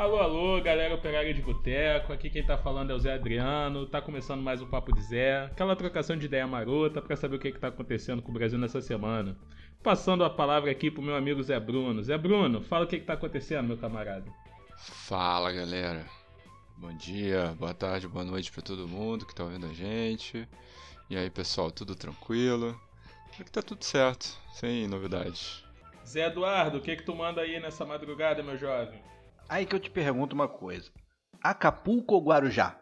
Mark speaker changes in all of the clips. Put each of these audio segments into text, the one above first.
Speaker 1: Alô, alô, galera operária de boteco. Aqui quem tá falando é o Zé Adriano. Tá começando mais um Papo de Zé. Aquela trocação de ideia marota para saber o que, que tá acontecendo com o Brasil nessa semana. Passando a palavra aqui pro meu amigo Zé Bruno. Zé Bruno, fala o que, que tá acontecendo, meu camarada.
Speaker 2: Fala, galera. Bom dia, boa tarde, boa noite para todo mundo que tá ouvindo a gente. E aí, pessoal, tudo tranquilo? Aqui tá tudo certo, sem novidades.
Speaker 1: Zé Eduardo, o que que tu manda aí nessa madrugada, meu jovem?
Speaker 3: Aí que eu te pergunto uma coisa: Acapulco ou Guarujá?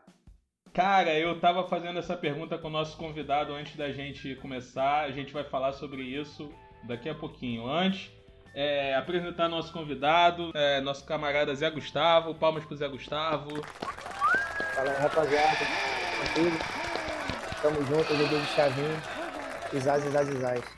Speaker 1: Cara, eu tava fazendo essa pergunta com o nosso convidado antes da gente começar. A gente vai falar sobre isso daqui a pouquinho. Antes, é, apresentar nosso convidado, é, nosso camarada Zé Gustavo. Palmas pro Zé Gustavo.
Speaker 4: Fala aí, rapaziada. Tamo junto, bebê de chavinho. Isás, isás, isás.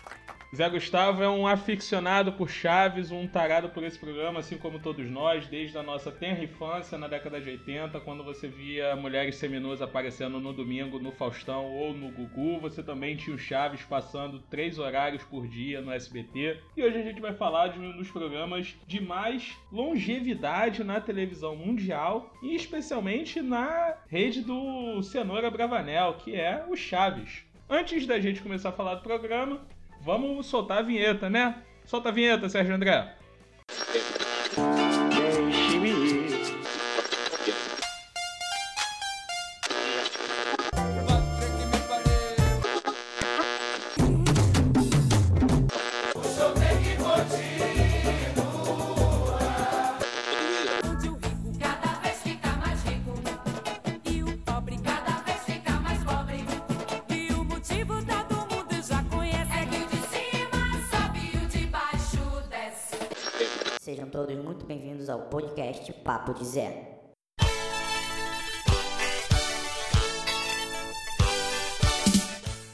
Speaker 1: Zé Gustavo é um aficionado por Chaves, um tarado por esse programa, assim como todos nós, desde a nossa tenra infância, na década de 80, quando você via mulheres seminuas aparecendo no domingo no Faustão ou no Gugu, você também tinha o Chaves passando três horários por dia no SBT. E hoje a gente vai falar de um dos programas de mais longevidade na televisão mundial e especialmente na rede do Cenoura Bravanel, que é o Chaves. Antes da gente começar a falar do programa, vamos soltar a vinheta, né? Solta a vinheta, Sérgio André.
Speaker 5: Bem-vindos ao podcast Papo de Zé.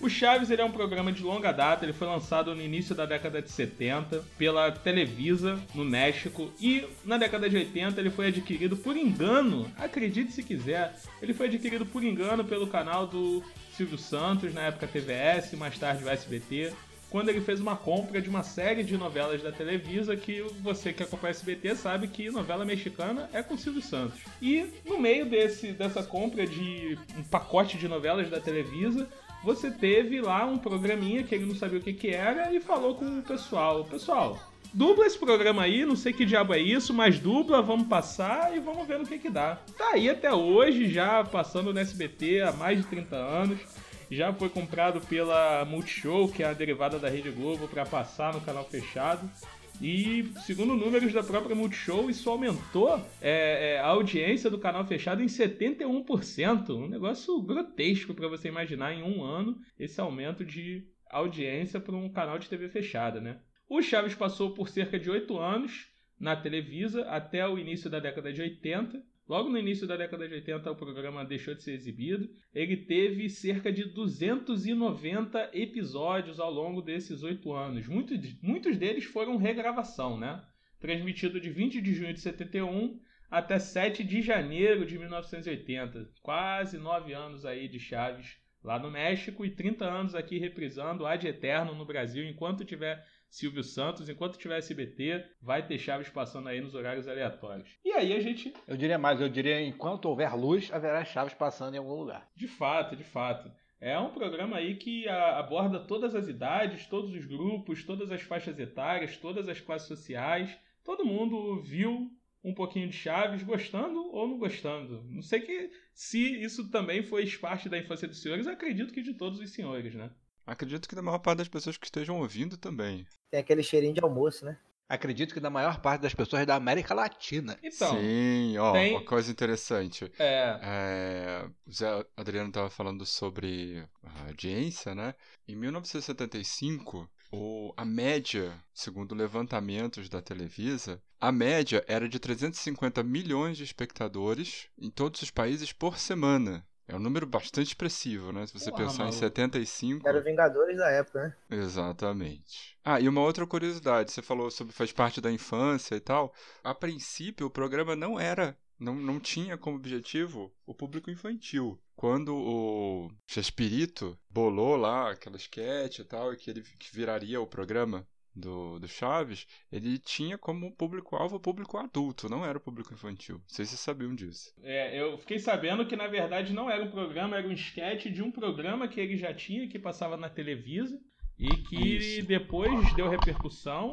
Speaker 1: O Chaves ele é um programa de longa data, ele foi lançado no início da década de 70 pela Televisa no México e na década de 80 ele foi adquirido por engano, acredite se quiser, ele foi adquirido por engano pelo canal do Silvio Santos, na época TVS, mais tarde o SBT, quando ele fez uma compra de uma série de novelas da Televisa que você que acompanha SBT sabe que novela mexicana é com Silvio Santos. E no meio desse, dessa compra de um pacote de novelas da Televisa, você teve lá um programinha que ele não sabia o que, que era e falou com o pessoal: Pessoal, dubla esse programa aí, não sei que diabo é isso, mas dubla, vamos passar e vamos ver no que, que dá. Tá aí até hoje, já passando no SBT há mais de 30 anos. Já foi comprado pela Multishow, que é a derivada da Rede Globo, para passar no canal fechado. E segundo números da própria Multishow, isso aumentou é, é, a audiência do canal fechado em 71%. Um negócio grotesco para você imaginar em um ano esse aumento de audiência para um canal de TV fechada, né? O Chaves passou por cerca de 8 anos na Televisa até o início da década de 80. Logo no início da década de 80 o programa deixou de ser exibido. Ele teve cerca de 290 episódios ao longo desses oito anos. Muitos, muitos deles foram regravação, né? Transmitido de 20 de junho de 71 até 7 de janeiro de 1980. Quase nove anos aí de Chaves lá no México e 30 anos aqui reprisando ad eterno no Brasil. Enquanto tiver Silvio Santos, enquanto tiver SBT, vai ter Chaves passando aí nos horários aleatórios. E aí a gente
Speaker 3: Eu diria mais, eu diria enquanto houver luz, haverá chaves passando em algum lugar.
Speaker 1: De fato, de fato. É um programa aí que aborda todas as idades, todos os grupos, todas as faixas etárias, todas as classes sociais. Todo mundo viu um pouquinho de Chaves, gostando ou não gostando. Não sei que se isso também foi parte da infância dos senhores, acredito que de todos os senhores, né?
Speaker 2: Acredito que da maior parte das pessoas que estejam ouvindo também.
Speaker 4: Tem aquele cheirinho de almoço, né?
Speaker 3: Acredito que da maior parte das pessoas da América Latina.
Speaker 1: Então,
Speaker 2: Sim, ó,
Speaker 1: tem-
Speaker 2: uma coisa interessante.
Speaker 1: é.
Speaker 2: É, o Zé Adriano estava falando sobre a audiência, né? Em 1975, o, a média, segundo levantamentos da Televisa, a média era de 350 milhões de espectadores em todos os países por semana. É um número bastante expressivo, né? Se você
Speaker 1: Porra,
Speaker 2: pensar em
Speaker 1: maluco.
Speaker 2: 75.
Speaker 4: Era o Vingadores da época, né?
Speaker 2: Exatamente. Ah, e uma outra curiosidade, você falou sobre faz parte da infância e tal. A princípio, o programa não era, não, não tinha como objetivo o público infantil. Quando o Chespirito bolou lá aquela sketch e tal, e que ele que viraria o programa do, do Chaves, ele tinha como público-alvo o público adulto, não era o público infantil. Não sei se vocês sabiam disso.
Speaker 1: É, eu fiquei sabendo que na verdade não era um programa, era um sketch de um programa que ele já tinha, que passava na Televisa, e que
Speaker 2: Isso.
Speaker 1: depois deu repercussão.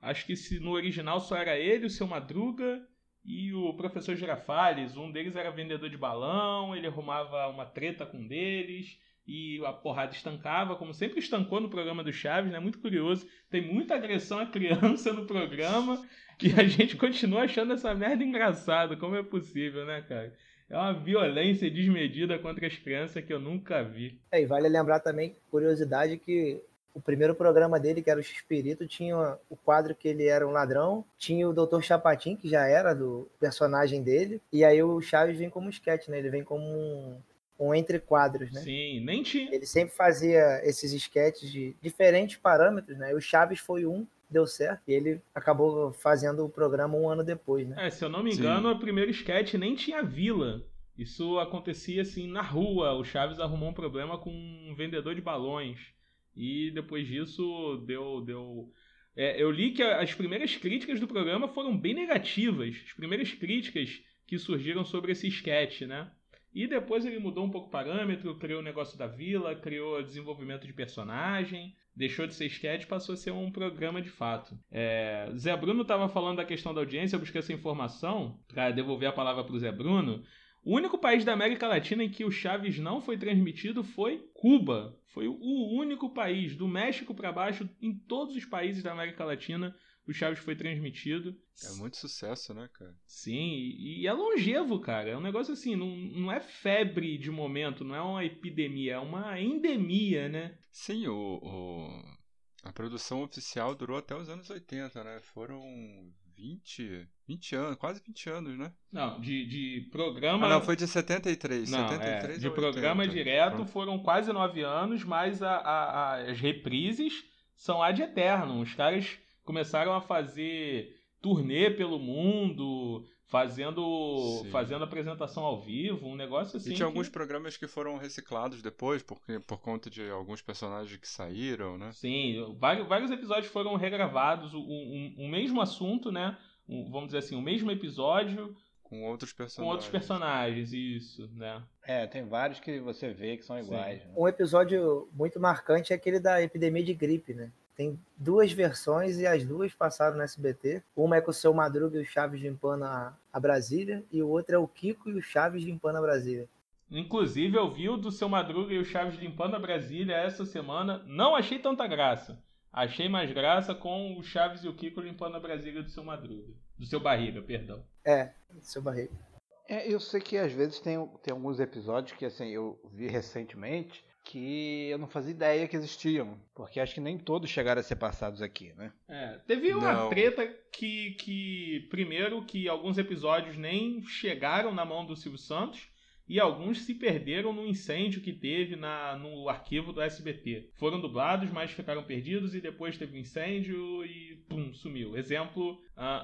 Speaker 1: Acho que se no original só era ele, o seu Madruga e o professor Girafales. Um deles era vendedor de balão, ele arrumava uma treta com um deles. E a porrada estancava, como sempre estancou no programa do Chaves, né? Muito curioso. Tem muita agressão à criança no programa e a gente continua achando essa merda engraçada. Como é possível, né, cara? É uma violência desmedida contra as crianças que eu nunca vi.
Speaker 4: É, e vale lembrar também, curiosidade, que o primeiro programa dele, que era o X-Espírito, tinha o quadro que ele era um ladrão, tinha o Dr. Chapatin, que já era do personagem dele, e aí o Chaves vem como um sketch, né? Ele vem como um, um entre quadros, né?
Speaker 1: Sim, nem tinha.
Speaker 4: Ele sempre fazia esses sketches de diferentes parâmetros, né? E o Chaves foi um, deu certo, e ele acabou fazendo o programa um ano depois, né?
Speaker 1: É, se eu não me
Speaker 2: Sim.
Speaker 1: engano, o primeiro sketch nem tinha vila. Isso acontecia assim na rua. O Chaves arrumou um problema com um vendedor de balões. E depois disso deu. deu... É, eu li que as primeiras críticas do programa foram bem negativas. As primeiras críticas que surgiram sobre esse sketch, né? E depois ele mudou um pouco o parâmetro, criou o negócio da vila, criou desenvolvimento de personagem, deixou de ser sketch e passou a ser um programa de fato. É, Zé Bruno estava falando da questão da audiência, eu busquei essa informação para devolver a palavra para o Zé Bruno. O único país da América Latina em que o Chaves não foi transmitido foi Cuba. Foi o único país, do México para baixo, em todos os países da América Latina, o Chaves foi transmitido.
Speaker 2: É muito sucesso, né, cara?
Speaker 1: Sim, e, é longevo, cara. É um negócio assim, não, não é febre de momento, não é uma epidemia, é uma endemia, né?
Speaker 2: Sim, o, o- a produção oficial durou até os anos 80, né? Foram 20, 20 anos, quase 20 anos, né?
Speaker 1: Não, de, de programa.
Speaker 2: Ah, não, foi de 73.
Speaker 1: Não,
Speaker 2: 73
Speaker 1: é, de programa
Speaker 2: 80.
Speaker 1: direto foram quase nove anos, mas a- a- a- as reprises são ad eterno. Os caras começaram a fazer turnê pelo mundo, fazendo,
Speaker 2: Sim.
Speaker 1: fazendo apresentação ao vivo, um negócio assim.
Speaker 2: E tinha
Speaker 1: que-
Speaker 2: alguns programas que foram reciclados depois, porque, por conta de alguns personagens que saíram, né?
Speaker 1: Sim, vários, vários episódios foram regravados, o, um- o mesmo assunto, né? Um- vamos dizer assim, o mesmo episódio
Speaker 2: Com outros
Speaker 1: com
Speaker 2: personagens.
Speaker 1: outros personagens, isso, né?
Speaker 3: É, tem vários que você vê que são iguais. né?
Speaker 4: Um episódio muito marcante é aquele da epidemia de gripe, né? Tem duas versões e as duas passaram no SBT. Uma é com o seu Madruga e o Chaves limpando a, a Brasília, e o outro é o Kiko e o Chaves limpando a Brasília.
Speaker 1: Inclusive, eu vi o do seu Madruga e o Chaves limpando a Brasília essa semana. Não achei tanta graça. Achei mais graça com o Chaves e o Kiko limpando a Brasília do seu Madruga. Do seu Barriga, perdão.
Speaker 4: É, seu Barriga.
Speaker 3: É, eu sei que às vezes tem, tem alguns episódios que assim eu vi recentemente que eu não fazia ideia que existiam, porque acho que nem todos chegaram a ser passados aqui, né?
Speaker 1: É, teve uma
Speaker 2: Não.
Speaker 1: treta que, que, primeiro, que alguns episódios nem chegaram na mão do Silvio Santos e alguns se perderam no incêndio que teve na, no arquivo do SBT. Foram dublados, mas ficaram perdidos e depois teve um incêndio e pum, sumiu. Exemplo, ah,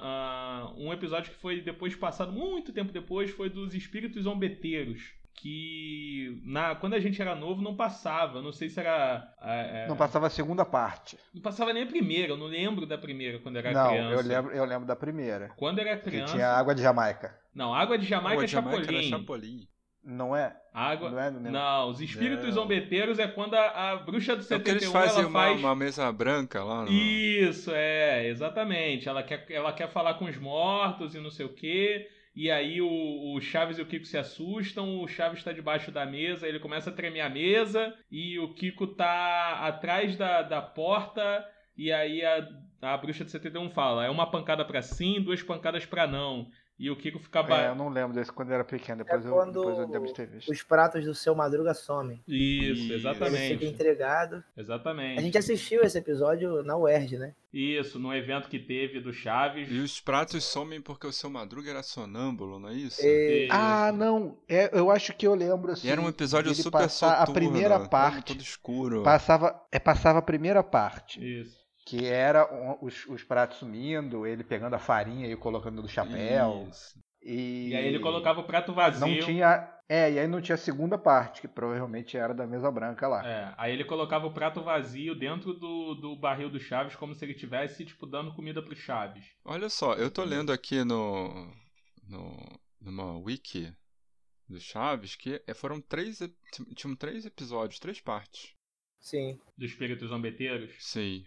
Speaker 1: ah, um episódio que foi depois passado, muito tempo depois, foi dos Espíritos Zombeteiros. Que na, quando a gente era novo não passava. Não sei se era. ah, é,
Speaker 3: Não passava a segunda parte.
Speaker 1: não passava nem a primeira, eu não lembro da primeira quando era
Speaker 3: não,
Speaker 1: criança.
Speaker 3: eu lembro, eu lembro da primeira.
Speaker 1: Quando era
Speaker 3: Que
Speaker 1: criança.
Speaker 3: tinha água de Jamaica.
Speaker 1: Não, água de Jamaica
Speaker 2: Água
Speaker 1: é
Speaker 2: Jamaica era
Speaker 1: Chapolin.
Speaker 2: Chapolin.
Speaker 3: Não é?
Speaker 1: Água.
Speaker 3: Não é? Não.
Speaker 1: Não, os espíritos
Speaker 2: Não.
Speaker 1: zombeteiros é quando a, a bruxa do
Speaker 2: É porque
Speaker 1: 71
Speaker 2: eles fazem
Speaker 1: ela
Speaker 2: uma,
Speaker 1: faz.
Speaker 2: uma mesa branca lá. No...
Speaker 1: Isso, é, exatamente. Ela quer, ela quer falar com os mortos e não sei o quê. E aí o, o Chaves e o Kiko se assustam, o Chaves está debaixo da mesa, ele começa a tremer a mesa, e o Kiko tá atrás da, da porta, e aí a, a bruxa de 71 fala: é uma pancada pra sim, duas pancadas pra não. E o Kiko fica. ba-
Speaker 3: É, eu não lembro desse quando eu era pequeno. Depois,
Speaker 4: É
Speaker 3: eu,
Speaker 4: quando
Speaker 3: depois eu devo ter visto.
Speaker 4: Os pratos do seu Madruga somem.
Speaker 1: Isso,
Speaker 2: Isso.
Speaker 4: Ele
Speaker 1: exatamente.
Speaker 4: fica entregado.
Speaker 1: Exatamente.
Speaker 4: A gente assistiu esse episódio na UERJ, né?
Speaker 1: Isso, no evento que teve do Chaves.
Speaker 2: E os pratos somem porque o seu Madruga era sonâmbulo, não é isso?
Speaker 4: E-.
Speaker 3: Ah, não. É, eu acho que eu lembro assim.
Speaker 2: E era um episódio
Speaker 3: dele
Speaker 2: super
Speaker 3: passar
Speaker 2: soturno.
Speaker 3: A primeira
Speaker 2: todo-
Speaker 3: parte.
Speaker 2: Todo escuro.
Speaker 3: Passava, é, passava a primeira parte.
Speaker 1: Isso.
Speaker 3: Que era os, os pratos sumindo, ele pegando a farinha e colocando no chapéu. E,
Speaker 1: E aí ele colocava o prato vazio.
Speaker 3: Não tinha. É, e aí não tinha a segunda parte, que provavelmente era da mesa branca lá.
Speaker 1: É, aí ele colocava o prato vazio dentro do, do barril do Chaves, como se ele tivesse, tipo, dando comida pro Chaves.
Speaker 2: Olha só, eu tô lendo aqui no, no numa wiki do Chaves que é- foram três, tinham três episódios, três partes.
Speaker 4: Sim.
Speaker 1: Dos espíritos zombeteiros.
Speaker 2: Sim,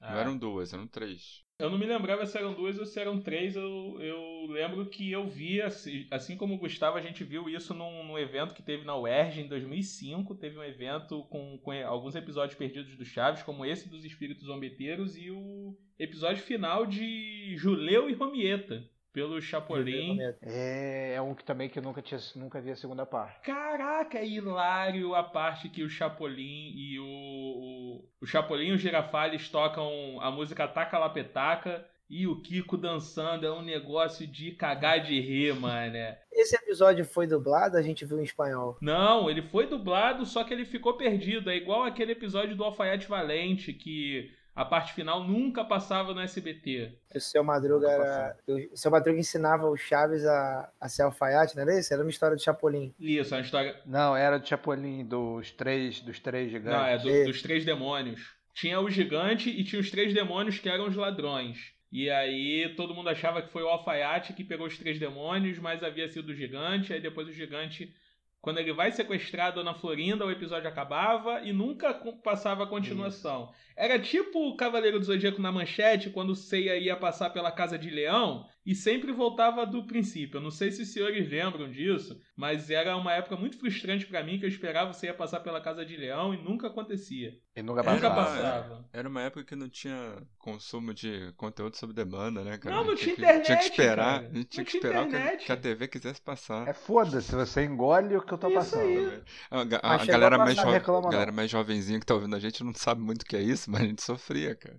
Speaker 2: não
Speaker 1: É.
Speaker 2: eram duas, eram três.
Speaker 1: Eu não me lembrava se eram duas ou se eram três. Eu, eu lembro que eu vi, assim, assim como o Gustavo, a gente viu isso num, num evento que teve na UERJ em 2005. Teve um evento com, com alguns episódios perdidos do Chaves, como esse dos Espíritos Zombeteiros e o episódio final de Juleu e Romieta, pelo Chapolin.
Speaker 3: É, é um que também que eu nunca, tinha, nunca vi a segunda parte.
Speaker 1: Caraca, é hilário a parte que o Chapolin e o. O, o Chapolin e o Girafales tocam a música Taca La Petaca e o Kiko dançando. É um negócio de cagar de rir, mané.
Speaker 4: Esse episódio foi dublado, a gente viu em espanhol.
Speaker 1: Não, ele foi dublado, só que ele ficou perdido. É igual aquele episódio do Alfaiate Valente, que a parte final nunca passava no SBT.
Speaker 4: O seu Madruga era. O seu Madruga ensinava o Chaves a, a ser alfaiate, não era isso? Era uma história do Chapolin.
Speaker 1: Isso, é uma história.
Speaker 3: Não, era do Chapolin, dos três, dos três gigantes.
Speaker 1: Não, é do-
Speaker 4: É.
Speaker 1: dos três demônios. Tinha o gigante e tinha os três demônios que eram os ladrões. E aí todo mundo achava que foi o alfaiate que pegou os três demônios, mas havia sido o gigante. Aí depois o gigante, quando ele vai sequestrar a Dona Florinda, o episódio acabava e nunca passava a continuação. Era tipo o Cavaleiro do Zodíaco na manchete, quando o Seiya ia passar pela Casa de Leão e sempre voltava do princípio. Eu não sei se os senhores lembram disso, mas era uma época muito frustrante pra mim que eu esperava o Seiya passar pela Casa de Leão e nunca acontecia.
Speaker 3: E nunca
Speaker 1: Nunca
Speaker 3: passava.
Speaker 1: passava.
Speaker 2: Era uma época que não tinha consumo de conteúdo sob demanda, né, cara?
Speaker 1: Não, não
Speaker 2: A
Speaker 1: tinha
Speaker 2: tinha que- Tinha que
Speaker 1: internet,
Speaker 2: esperar,
Speaker 1: cara.
Speaker 2: a gente tinha
Speaker 1: Não
Speaker 2: que esperar o que,
Speaker 1: internet.
Speaker 2: que a TV quisesse passar.
Speaker 3: É foda-se, você engole o que eu tô
Speaker 1: Isso
Speaker 3: passando.
Speaker 1: aí.
Speaker 2: A, ga-
Speaker 4: Mas
Speaker 2: a
Speaker 4: chegou
Speaker 2: galera,
Speaker 4: a
Speaker 2: mais jo- galera mais jovenzinha que tá ouvindo a gente não sabe muito o que é isso, mas a gente sofria, cara.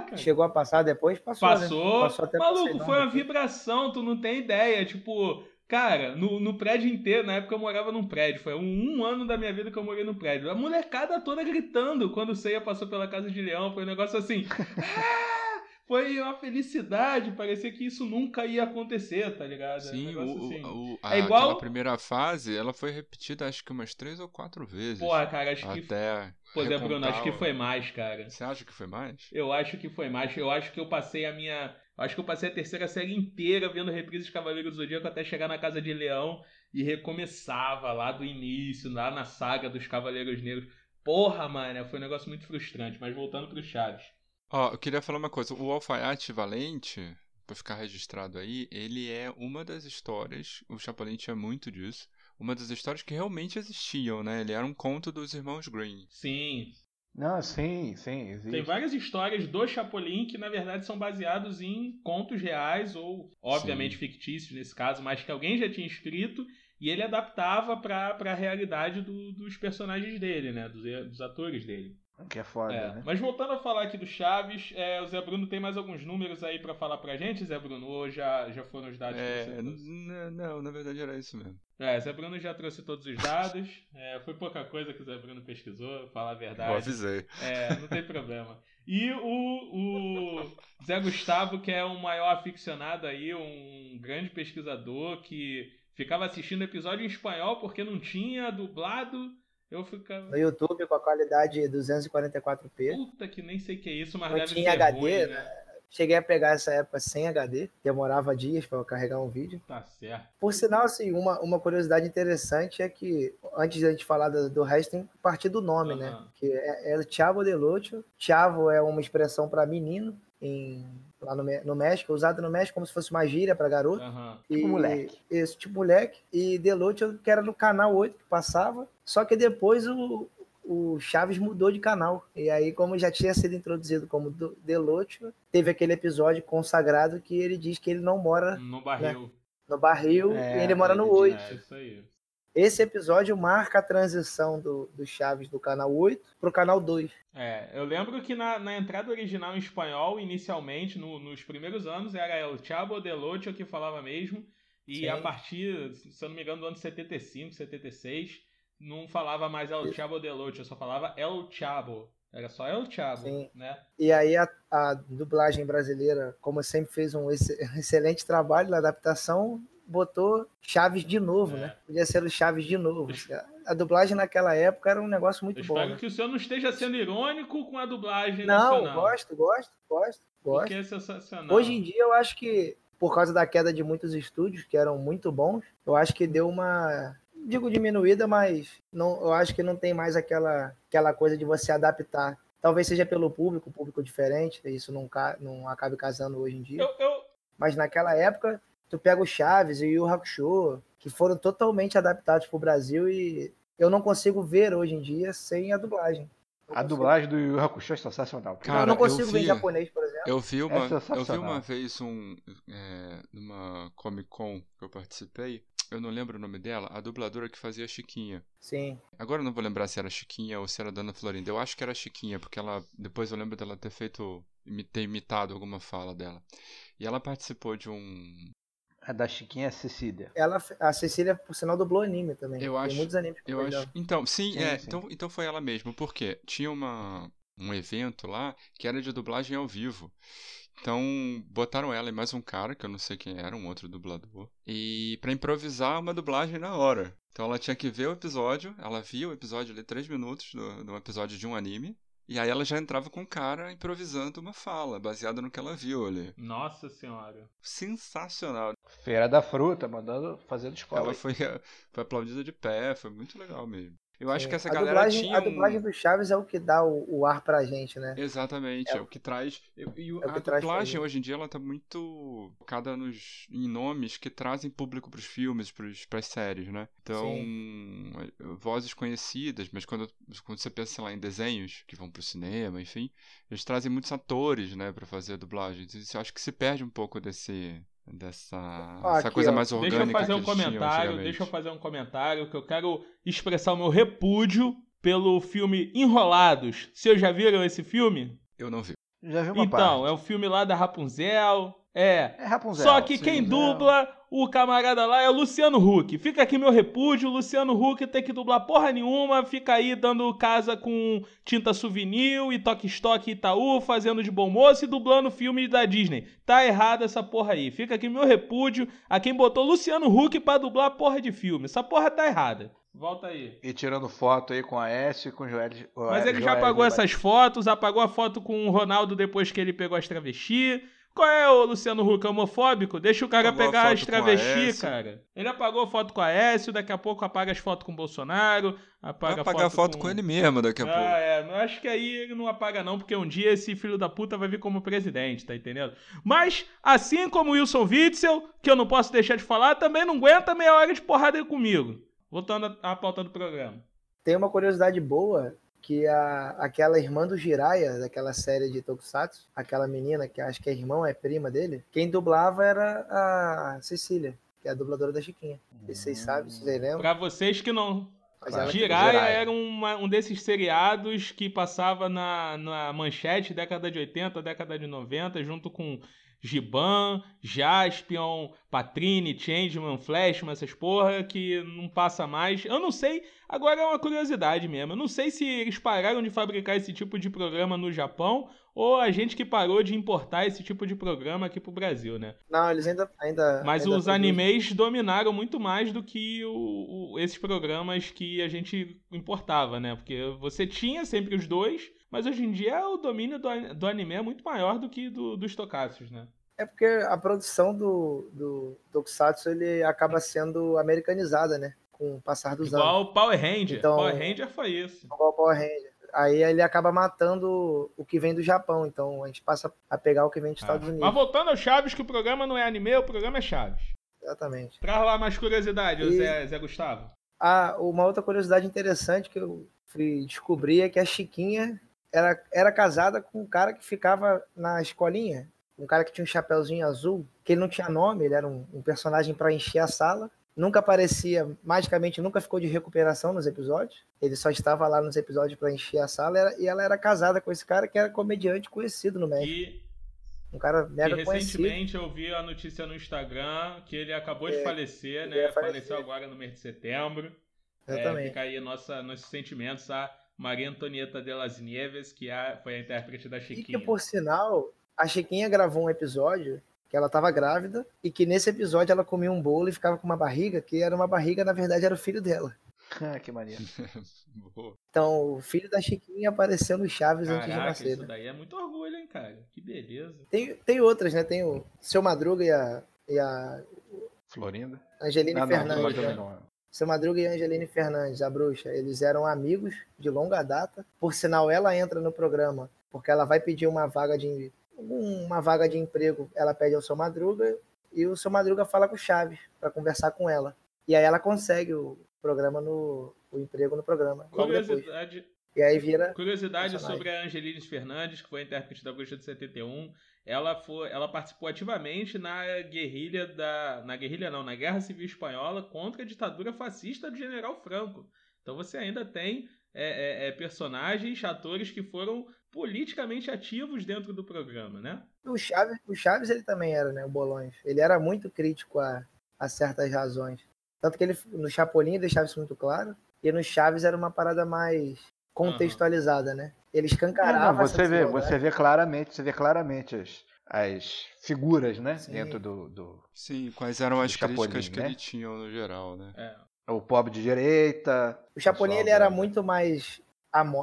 Speaker 1: Cara.
Speaker 4: Chegou a passar depois? Passou. né?
Speaker 1: Passou.
Speaker 4: Passou até
Speaker 1: Maluco, foi uma
Speaker 4: depois.
Speaker 1: vibração, tu não tem ideia. Tipo, cara, no, no prédio inteiro, na época eu morava num prédio, foi um, um ano da minha vida que eu morei no prédio. A molecada toda gritando quando o Ceia passou pela casa de leão. Foi um negócio assim. Foi uma felicidade, parecia que isso nunca ia acontecer, tá ligado? É um
Speaker 2: Sim,
Speaker 1: negócio
Speaker 2: o,
Speaker 1: assim.
Speaker 2: o, o-
Speaker 1: É
Speaker 2: a-
Speaker 1: igual-
Speaker 2: aquela primeira fase, ela foi repetida acho que umas três ou quatro vezes.
Speaker 1: Porra, cara, acho que.
Speaker 2: até
Speaker 1: Pô, Zé Bruno, acho que foi mais, cara.
Speaker 2: Você acha que foi mais?
Speaker 1: Eu acho que foi mais. Eu acho que eu passei a minha. Acho que eu passei a terceira série inteira vendo reprises de Cavaleiros do Zodíaco até chegar na Casa de Leão e recomeçava lá do início, lá na saga dos Cavaleiros Negros. Porra, mano, foi um negócio muito frustrante. Mas voltando pro Chaves.
Speaker 2: Ó, eu queria falar uma coisa. O Alfaiate Valente, pra ficar registrado aí, ele é uma das histórias, o Chapolin tinha muito disso, uma das histórias que realmente existiam, né? Ele era um conto dos irmãos Green.
Speaker 1: Sim,
Speaker 3: Não, sim, sim, existe.
Speaker 1: tem várias histórias do Chapolin que na verdade são baseados em contos reais ou, obviamente, fictícios nesse caso, mas que alguém já tinha escrito e ele adaptava pra, pra realidade do- dos personagens dele, né? Dos, dos atores dele.
Speaker 3: Que é foda,
Speaker 1: É,
Speaker 3: né?
Speaker 1: Mas voltando a falar aqui do Chaves, é, o Zé Bruno tem mais alguns números aí pra falar pra gente, Zé Bruno? Ou já, já foram os dados que
Speaker 2: É,
Speaker 1: você trouxe?
Speaker 2: não, na verdade era isso mesmo.
Speaker 1: É, Zé Bruno já trouxe todos os dados. É, foi pouca coisa que o Zé Bruno pesquisou, falar a
Speaker 2: Eu
Speaker 1: verdade.
Speaker 2: avisei.
Speaker 1: É, não tem problema. E o, o Zé Gustavo, que é um maior aficionado aí, um grande pesquisador que ficava assistindo episódio em espanhol porque não tinha dublado. Eu ficava.
Speaker 4: No YouTube com a qualidade 244p.
Speaker 1: Puta que nem sei o que é isso, mas
Speaker 4: Não
Speaker 1: deve
Speaker 4: tinha
Speaker 1: ser
Speaker 4: HD,
Speaker 1: ruim,
Speaker 4: né? Cheguei a pegar essa época sem HD, demorava dias para carregar um vídeo.
Speaker 1: Tá certo.
Speaker 4: Por sinal, assim, uma, uma curiosidade interessante é que, antes da gente falar do, do resto, tem que partir do nome, né?
Speaker 1: Aham.
Speaker 4: Que é, é Chavo de Lucho. Chavo é uma expressão para menino em, lá no, no México, usada no México como se fosse uma gíria para garoto.
Speaker 1: Aham.
Speaker 3: Tipo moleque.
Speaker 4: Isso, tipo moleque. E Deluxe, que era no canal 8 que passava. Só que depois o, o Chaves mudou de canal. E aí, como já tinha sido introduzido como Do- Deluxe, teve aquele episódio consagrado que ele diz que ele não mora
Speaker 1: No barril.
Speaker 4: no barril
Speaker 3: É,
Speaker 4: e ele mora no
Speaker 3: ele
Speaker 4: 8.
Speaker 1: É, isso aí.
Speaker 4: Esse episódio marca a transição do, do Chaves do canal 8 pro canal 2.
Speaker 1: É, eu lembro que na, na entrada original em espanhol, inicialmente, no- nos primeiros anos, era El Chavo del Ocho que falava mesmo. E
Speaker 4: Sim.
Speaker 1: a partir, se eu não me engano, do ano 75, 76, não falava mais El. Chavo del Ocho, só falava El Chavo. Era só El Chavo,
Speaker 4: Sim.
Speaker 1: né?
Speaker 4: E aí a, a dublagem brasileira, como sempre, fez um ex- excelente trabalho na adaptação, botou Chaves de novo,
Speaker 1: É.
Speaker 4: né? Podia ser o Chaves de novo. A dublagem naquela época era um negócio muito
Speaker 1: Eu
Speaker 4: bom.
Speaker 1: espero
Speaker 4: né?
Speaker 1: que o senhor não esteja sendo irônico com a dublagem
Speaker 4: Não,
Speaker 1: nacional.
Speaker 4: gosto, gosto, gosto, gosto.
Speaker 1: Porque é sensacional.
Speaker 4: Hoje em dia eu acho que, por causa da queda de muitos estúdios que eram muito bons, eu acho que deu uma. Digo diminuída, mas não, eu acho que não tem mais aquela, aquela coisa de você adaptar. Talvez seja pelo público, público diferente, isso não, não acabe casando hoje em dia.
Speaker 1: Eu, eu,
Speaker 4: Mas naquela época, tu pega o Chaves e o Yu Hakusho, que foram totalmente adaptados pro Brasil e eu não consigo ver hoje em dia sem a dublagem.
Speaker 3: A
Speaker 4: consigo.
Speaker 3: dublagem do Yu Hakusho é sensacional.
Speaker 2: Cara,
Speaker 4: eu não
Speaker 2: eu
Speaker 4: consigo ver em
Speaker 2: vi-
Speaker 4: japonês, por exemplo.
Speaker 2: Eu vi uma,
Speaker 3: É
Speaker 2: eu vi uma vez um. É, numa Comic Con que eu participei, eu não lembro o nome dela, a dubladora que fazia a Chiquinha.
Speaker 4: Sim.
Speaker 2: Agora eu não vou lembrar se era Chiquinha ou se era Dona Florinda. Eu acho que era Chiquinha, porque ela. Depois eu lembro dela ter feito. ter imitado alguma fala dela. E ela participou de um.
Speaker 3: A da Chiquinha é Cecília.
Speaker 4: Ela, a Cecília, por sinal, dublou anime também.
Speaker 2: Eu
Speaker 4: Tem
Speaker 2: acho-
Speaker 4: muitos animes que
Speaker 2: Eu acho.
Speaker 4: dela.
Speaker 2: Então, sim,
Speaker 3: Sim,
Speaker 2: é.
Speaker 3: sim.
Speaker 2: Então, então foi ela mesmo, porque tinha uma, um evento lá que era de dublagem ao vivo. Então, botaram ela e mais um cara, que eu não sei quem era, um outro dublador, e pra improvisar uma dublagem na hora. Então ela tinha que ver o episódio, ela via o episódio ali, três minutos do, do episódio de um anime, e aí ela já entrava com o cara improvisando uma fala, baseada no que ela viu ali.
Speaker 1: Nossa senhora.
Speaker 2: Sensacional.
Speaker 3: Feira da Fruta, mandando, fazendo escola.
Speaker 2: Ela foi, foi aplaudida de pé, foi muito legal mesmo. Eu acho
Speaker 4: Sim.
Speaker 2: que essa
Speaker 4: a
Speaker 2: galera
Speaker 4: dublagem,
Speaker 2: tinha
Speaker 4: A dublagem do Chaves é o que dá o, o ar pra gente, né?
Speaker 2: Exatamente,
Speaker 4: É
Speaker 2: é, o que traz. E, e
Speaker 4: é
Speaker 2: a dublagem hoje em dia ela tá muito focada nos, em nomes que trazem público pros filmes, pros, pras séries, né? Então, vozes conhecidas, mas quando, quando você pensa lá, em desenhos que vão pro cinema, enfim, eles trazem muitos atores, né, pra fazer a dublagem. Isso eu acho que se perde um pouco desse. Dessa
Speaker 4: Ó,
Speaker 2: essa
Speaker 4: aqui,
Speaker 2: coisa
Speaker 4: ó.
Speaker 2: mais
Speaker 1: Deixa
Speaker 2: orgânica
Speaker 1: eu fazer
Speaker 2: que
Speaker 1: um comentário, deixa eu fazer um comentário que eu quero expressar o meu repúdio pelo filme Enrolados. Vocês já viram esse filme?
Speaker 2: Eu não vi.
Speaker 3: Já vi uma
Speaker 1: Então,
Speaker 3: parte.
Speaker 1: é o filme lá da Rapunzel. É.
Speaker 3: É Rapunzel.
Speaker 1: Só que
Speaker 2: sim,
Speaker 1: quem
Speaker 3: né?
Speaker 1: dubla o camarada lá é o Luciano Huck. Fica aqui meu repúdio, o Luciano Huck tem que dublar porra nenhuma, fica aí dando casa com tinta souvenir e toque-estoque Itaú, fazendo de bom moço e dublando filme da Disney. Tá errado essa porra aí. Fica aqui meu repúdio a quem botou Luciano Huck pra dublar porra de filme. Essa porra tá errada. Volta aí.
Speaker 3: E tirando foto aí com a S e com o Joel.
Speaker 1: Mas ele já apagou essas fotos, apagou a foto com o Ronaldo depois que ele pegou as travesti. Qual é o Luciano Huck homofóbico? Deixa o cara
Speaker 2: Apagou
Speaker 1: pegar
Speaker 2: foto
Speaker 1: as
Speaker 2: com a
Speaker 1: travesti,
Speaker 2: Aécio.
Speaker 1: cara. Ele apagou a foto com a Aécio, daqui a pouco apaga as fotos com o Bolsonaro,
Speaker 2: Vai
Speaker 1: apaga
Speaker 2: apagar a foto com... ele mesmo daqui a pouco.
Speaker 1: Ah, é, eu acho que aí ele não apaga não, porque um dia esse filho da puta vai vir como presidente, tá entendendo? Mas, assim como o Wilson Witzel, que eu não posso deixar de falar, também não aguenta meia hora de porrada comigo. Voltando à à pauta do programa.
Speaker 4: Tem uma curiosidade boa que a, aquela irmã do Jiraiya, daquela série de Tokusatsu, aquela menina que acho que é irmão, é prima dele, quem dublava era a Cecília, que é a dubladora da Chiquinha. Se vocês sabem, vocês lembram.
Speaker 1: Pra vocês que não,
Speaker 4: Mas ela-
Speaker 1: Jiraya
Speaker 3: Jiraiya.
Speaker 1: era uma- um desses seriados que passava na, na manchete década de 80, década de 90, junto com Giban, Jaspion, Patrine, Changeman, Flashman, essas porra que não passa mais. Eu não sei, agora é uma curiosidade mesmo. Eu não sei se eles pararam de fabricar esse tipo de programa no Japão ou a gente que parou de importar esse tipo de programa aqui pro Brasil, né?
Speaker 4: Não, eles ainda. ainda
Speaker 1: Mas
Speaker 4: ainda
Speaker 1: os
Speaker 4: produzem.
Speaker 1: animes dominaram muito mais do que o- o- esses programas que a gente importava, né? Porque você tinha sempre os dois, mas hoje em dia o domínio do, do anime é muito maior do que do, dos tokusatsu, né?
Speaker 4: É porque a produção do, do Tokusatsu ele acaba sendo americanizada, né? Com o passar dos anos.
Speaker 1: Igual o Power Ranger.
Speaker 4: Então-
Speaker 1: Power Ranger foi isso.
Speaker 4: Igual o Power Ranger. Aí ele acaba matando o que vem do Japão. Então a gente passa a pegar o que vem dos Estados
Speaker 1: Ah,
Speaker 4: Unidos.
Speaker 1: Mas voltando ao Chaves, que o programa não é anime, o programa é Chaves.
Speaker 4: Exatamente.
Speaker 1: Traz lá mais curiosidade,
Speaker 4: E-
Speaker 1: Zé, Zé Gustavo.
Speaker 4: Ah, uma outra curiosidade interessante que eu fui descobrir é que a Chiquinha era, era casada com um cara que ficava na escolinha. Um cara que tinha um chapéuzinho azul, que ele não tinha nome, ele era um, um personagem para encher a sala. Nunca aparecia, magicamente nunca ficou de recuperação nos episódios. Ele só estava lá nos episódios para encher a sala era- e ela era casada com esse cara que era comediante conhecido no México.
Speaker 1: E,
Speaker 4: Um cara
Speaker 1: e
Speaker 4: mega conhecido.
Speaker 1: recentemente eu vi a notícia no Instagram que ele acabou de
Speaker 4: É,
Speaker 1: falecer,
Speaker 4: ele
Speaker 1: né?
Speaker 4: falecer.
Speaker 1: Faleceu agora no mês de setembro. É,
Speaker 4: Exatamente.
Speaker 1: fica aí nossa, nossos sentimentos a Maria Antonieta de las Nieves, que é- foi a intérprete da
Speaker 4: E
Speaker 1: Chiquinha.
Speaker 4: que, por sinal, a Chiquinha gravou um episódio que ela estava grávida e que nesse episódio ela comia um bolo e ficava com uma barriga, que era uma barriga, na verdade era o filho dela.
Speaker 3: Ah, que maneiro.
Speaker 4: Então, o filho da Chiquinha apareceu no Chaves antes de
Speaker 1: Caraca,
Speaker 4: nascer.
Speaker 1: isso
Speaker 4: né?
Speaker 1: daí é muito orgulho, hein, cara? Que beleza.
Speaker 4: Tem, tem outras, né? Tem o Seu Madruga e a, e a
Speaker 3: Florinda.
Speaker 4: Angeline
Speaker 3: Ah, não,
Speaker 4: Fernandes.
Speaker 3: Madruga
Speaker 4: né?
Speaker 3: não.
Speaker 4: Seu Madruga e Angeline Fernandes, a bruxa, eles eram amigos de longa data. Por sinal, ela entra no programa porque ela vai pedir uma vaga de uma vaga de emprego. Ela pede ao seu Madruga e o seu Madruga fala com o Chaves para conversar com ela. E aí ela consegue o programa no o emprego no programa.
Speaker 1: Curiosidade,
Speaker 4: E aí vira
Speaker 1: curiosidade sobre a Angelines Fernandes, que foi a intérprete da Bruxa de 71. Ela, foi, ela participou ativamente na guerrilha da. Na guerrilha não, na Guerra Civil Espanhola contra a ditadura fascista do General Franco. Então você ainda tem é, é, é, personagens, atores que foram politicamente ativos dentro do programa, né?
Speaker 4: o Chaves, o Chaves ele também era, né, o Bolões. Ele era muito crítico a, a certas razões. Tanto que ele no Chapolin deixava isso muito claro, e no Chaves era uma parada mais contextualizada, né? Ele escancarava
Speaker 3: não,
Speaker 4: essa
Speaker 3: você vê, você vê claramente, você vê claramente as, as figuras, né?
Speaker 4: Sim.
Speaker 3: Dentro do, do
Speaker 2: Sim, quais eram as
Speaker 3: Chapolin,
Speaker 2: críticas que
Speaker 3: né?
Speaker 2: ele tinha no geral, né?
Speaker 1: É.
Speaker 3: o pobre de direita.
Speaker 4: O Chapolin ele era muito mais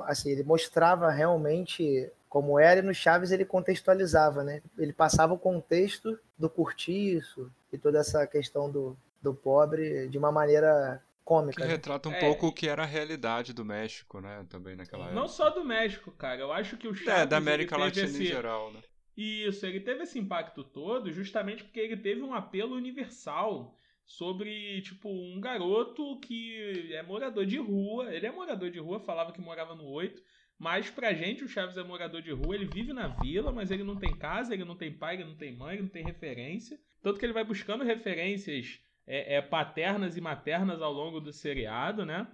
Speaker 4: assim, ele mostrava realmente como era e no Chaves ele contextualizava, né? Ele passava o contexto do cortiço e toda essa questão do, do pobre de uma maneira cômica. né?
Speaker 2: retrata um
Speaker 1: É,
Speaker 2: pouco
Speaker 1: e-
Speaker 2: o que era a realidade do México, né? Também naquela época.
Speaker 1: Não só do México, cara. Eu acho que o Chaves
Speaker 2: É, da América Latina
Speaker 1: esse-
Speaker 2: em geral, né?
Speaker 1: Isso, ele teve esse impacto todo justamente porque ele teve um apelo universal sobre, tipo, um garoto que é morador de rua. Ele é morador de rua, falava que morava no 8, mas pra gente o Chaves é morador de rua, ele vive na vila, mas ele não tem casa, ele não tem pai, ele não tem mãe, ele não tem referência. Tanto que ele vai buscando referências é, é, paternas e maternas ao longo do seriado, né?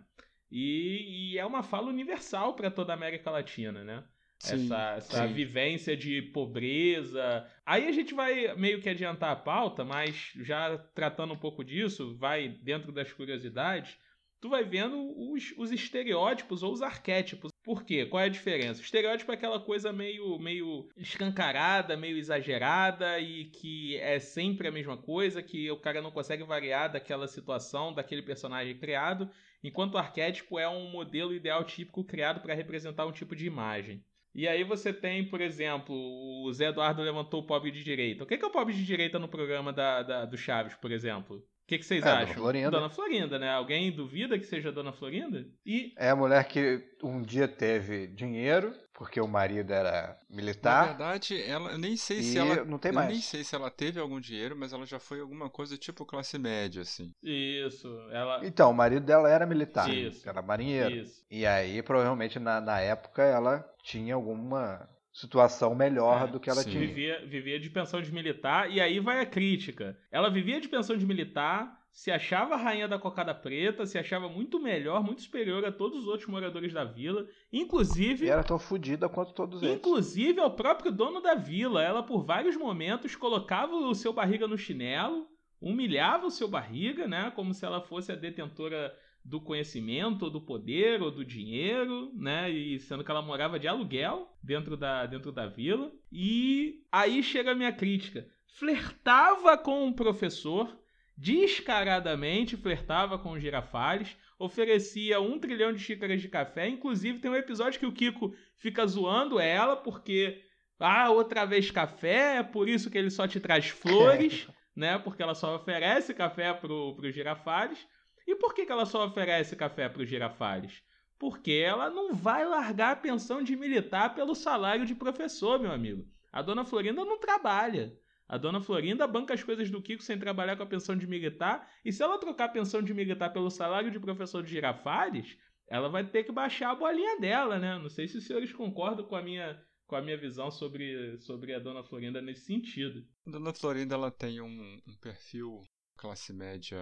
Speaker 1: E, e é uma fala universal pra toda a América Latina, né?
Speaker 2: Sim,
Speaker 1: essa, essa
Speaker 2: sim.
Speaker 1: vivência de pobreza. Aí a gente vai meio que adiantar a pauta, mas já tratando um pouco disso, vai dentro das curiosidades, tu vai vendo os, os estereótipos ou os arquétipos. Por quê? Qual é a diferença? O estereótipo é aquela coisa meio, meio escancarada, meio exagerada e que é sempre a mesma coisa, que o cara não consegue variar daquela situação, daquele personagem criado, enquanto o arquétipo é um modelo ideal típico criado para representar um tipo de imagem. E aí você tem, por exemplo, o Zé Eduardo levantou o pobre de direita. O que que é o pobre de direita no programa da, da- do Chaves, por exemplo? O que, que vocês
Speaker 3: É, Dona
Speaker 1: acham?
Speaker 3: Florinda.
Speaker 1: Dona Florinda, né? Alguém duvida que seja Dona Florinda? E
Speaker 3: É a mulher que um dia teve dinheiro, porque o marido era
Speaker 2: Na
Speaker 3: militar.
Speaker 2: verdade, ela, eu nem sei se ela.
Speaker 3: não tem
Speaker 2: eu
Speaker 3: mais.
Speaker 2: nem sei se ela teve algum dinheiro, mas ela já foi alguma coisa tipo classe média, assim.
Speaker 1: isso, ela.
Speaker 3: Então, o marido dela era militar,
Speaker 1: Isso.
Speaker 3: era marinheiro.
Speaker 1: Isso.
Speaker 3: E aí, provavelmente, na, na época, ela tinha alguma situação melhor
Speaker 1: É,
Speaker 3: do que ela
Speaker 2: sim.
Speaker 3: tinha.
Speaker 1: Vivia, vivia de pensão de militar, e aí vai a crítica. Ela vivia de pensão de militar, se achava a rainha da cocada preta, se achava muito melhor, muito superior a todos os outros moradores da vila, inclusive
Speaker 3: E era tão fodida quanto todos eles.
Speaker 1: Inclusive ao próprio dono da vila, ela por vários momentos colocava o seu barriga no chinelo, humilhava o seu barriga, né, como se ela fosse a detentora do conhecimento, ou do poder, ou do dinheiro, né, e sendo que ela morava de aluguel dentro da, dentro da vila. E aí chega a minha crítica. Flertava com o professor, descaradamente flertava com o Girafales, oferecia um trilhão de xícaras de café. Inclusive, tem um episódio que o Kiko fica zoando ela porque. Ah, outra vez café, é por isso que ele só te traz flores, né? Porque ela só oferece café pro, pro Girafales. E por que, que ela só oferece café pro Girafales? Porque ela não vai largar a pensão de militar pelo salário de professor, meu amigo. A dona Florinda não trabalha. A dona Florinda banca as coisas do Kiko sem trabalhar com a pensão de militar. E se ela trocar a pensão de militar pelo salário de professor de Girafales, ela vai ter que baixar a bolinha dela, né? Não sei se os senhores concordam com a minha, com a minha visão sobre, sobre a dona Florinda nesse sentido.
Speaker 2: A Dona Florinda ela tem um, um perfil classe média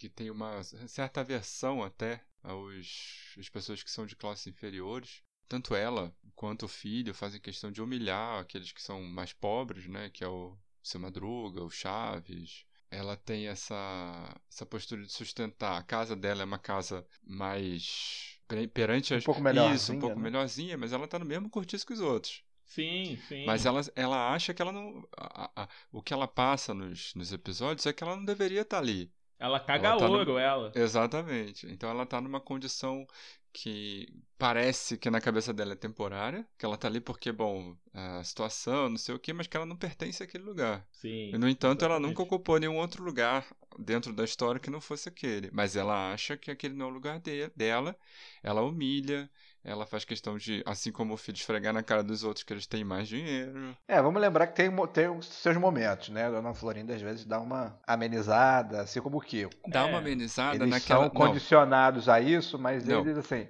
Speaker 2: que tem uma certa aversão até aos às pessoas que são de classes inferiores. Tanto ela quanto o filho fazem questão de humilhar aqueles que são mais pobres, né? Que é o Seu Madruga, o Chaves. Ela tem essa, essa postura de sustentar. A casa dela é uma casa mais per- perante
Speaker 3: Um
Speaker 2: as
Speaker 3: pouco
Speaker 2: isso,
Speaker 3: melhorzinha,
Speaker 2: um pouco
Speaker 3: né?
Speaker 2: melhorzinha, mas ela tá no mesmo cortiço que os outros.
Speaker 1: Sim, sim.
Speaker 2: Mas ela, ela acha que ela não. a- a- a- o que ela passa nos, nos episódios é que ela não deveria estar ali.
Speaker 1: Ela caga
Speaker 2: Ela tá no-
Speaker 1: ouro, ela.
Speaker 2: Exatamente. Então ela tá numa condição que parece que na cabeça dela é temporária, que ela tá ali porque, bom, a situação, não sei o quê, mas que ela não pertence àquele lugar.
Speaker 1: Sim.
Speaker 2: E, no entanto, ela
Speaker 1: exatamente.
Speaker 2: nunca ocupou nenhum outro lugar dentro da história que não fosse aquele. Mas ela acha que aquele não é o lugar de- dela, ela humilha, ela faz questão de, assim como o filho, esfregar na cara dos outros que eles têm mais dinheiro.
Speaker 3: É, vamos lembrar que tem, tem os seus momentos, né? A Dona Florinda às vezes dá uma amenizada, assim como o Kiko.
Speaker 2: Dá
Speaker 1: É,
Speaker 2: uma amenizada
Speaker 3: Eles
Speaker 2: naquela.
Speaker 3: são condicionados a isso, mas
Speaker 2: Não.
Speaker 3: eles, assim,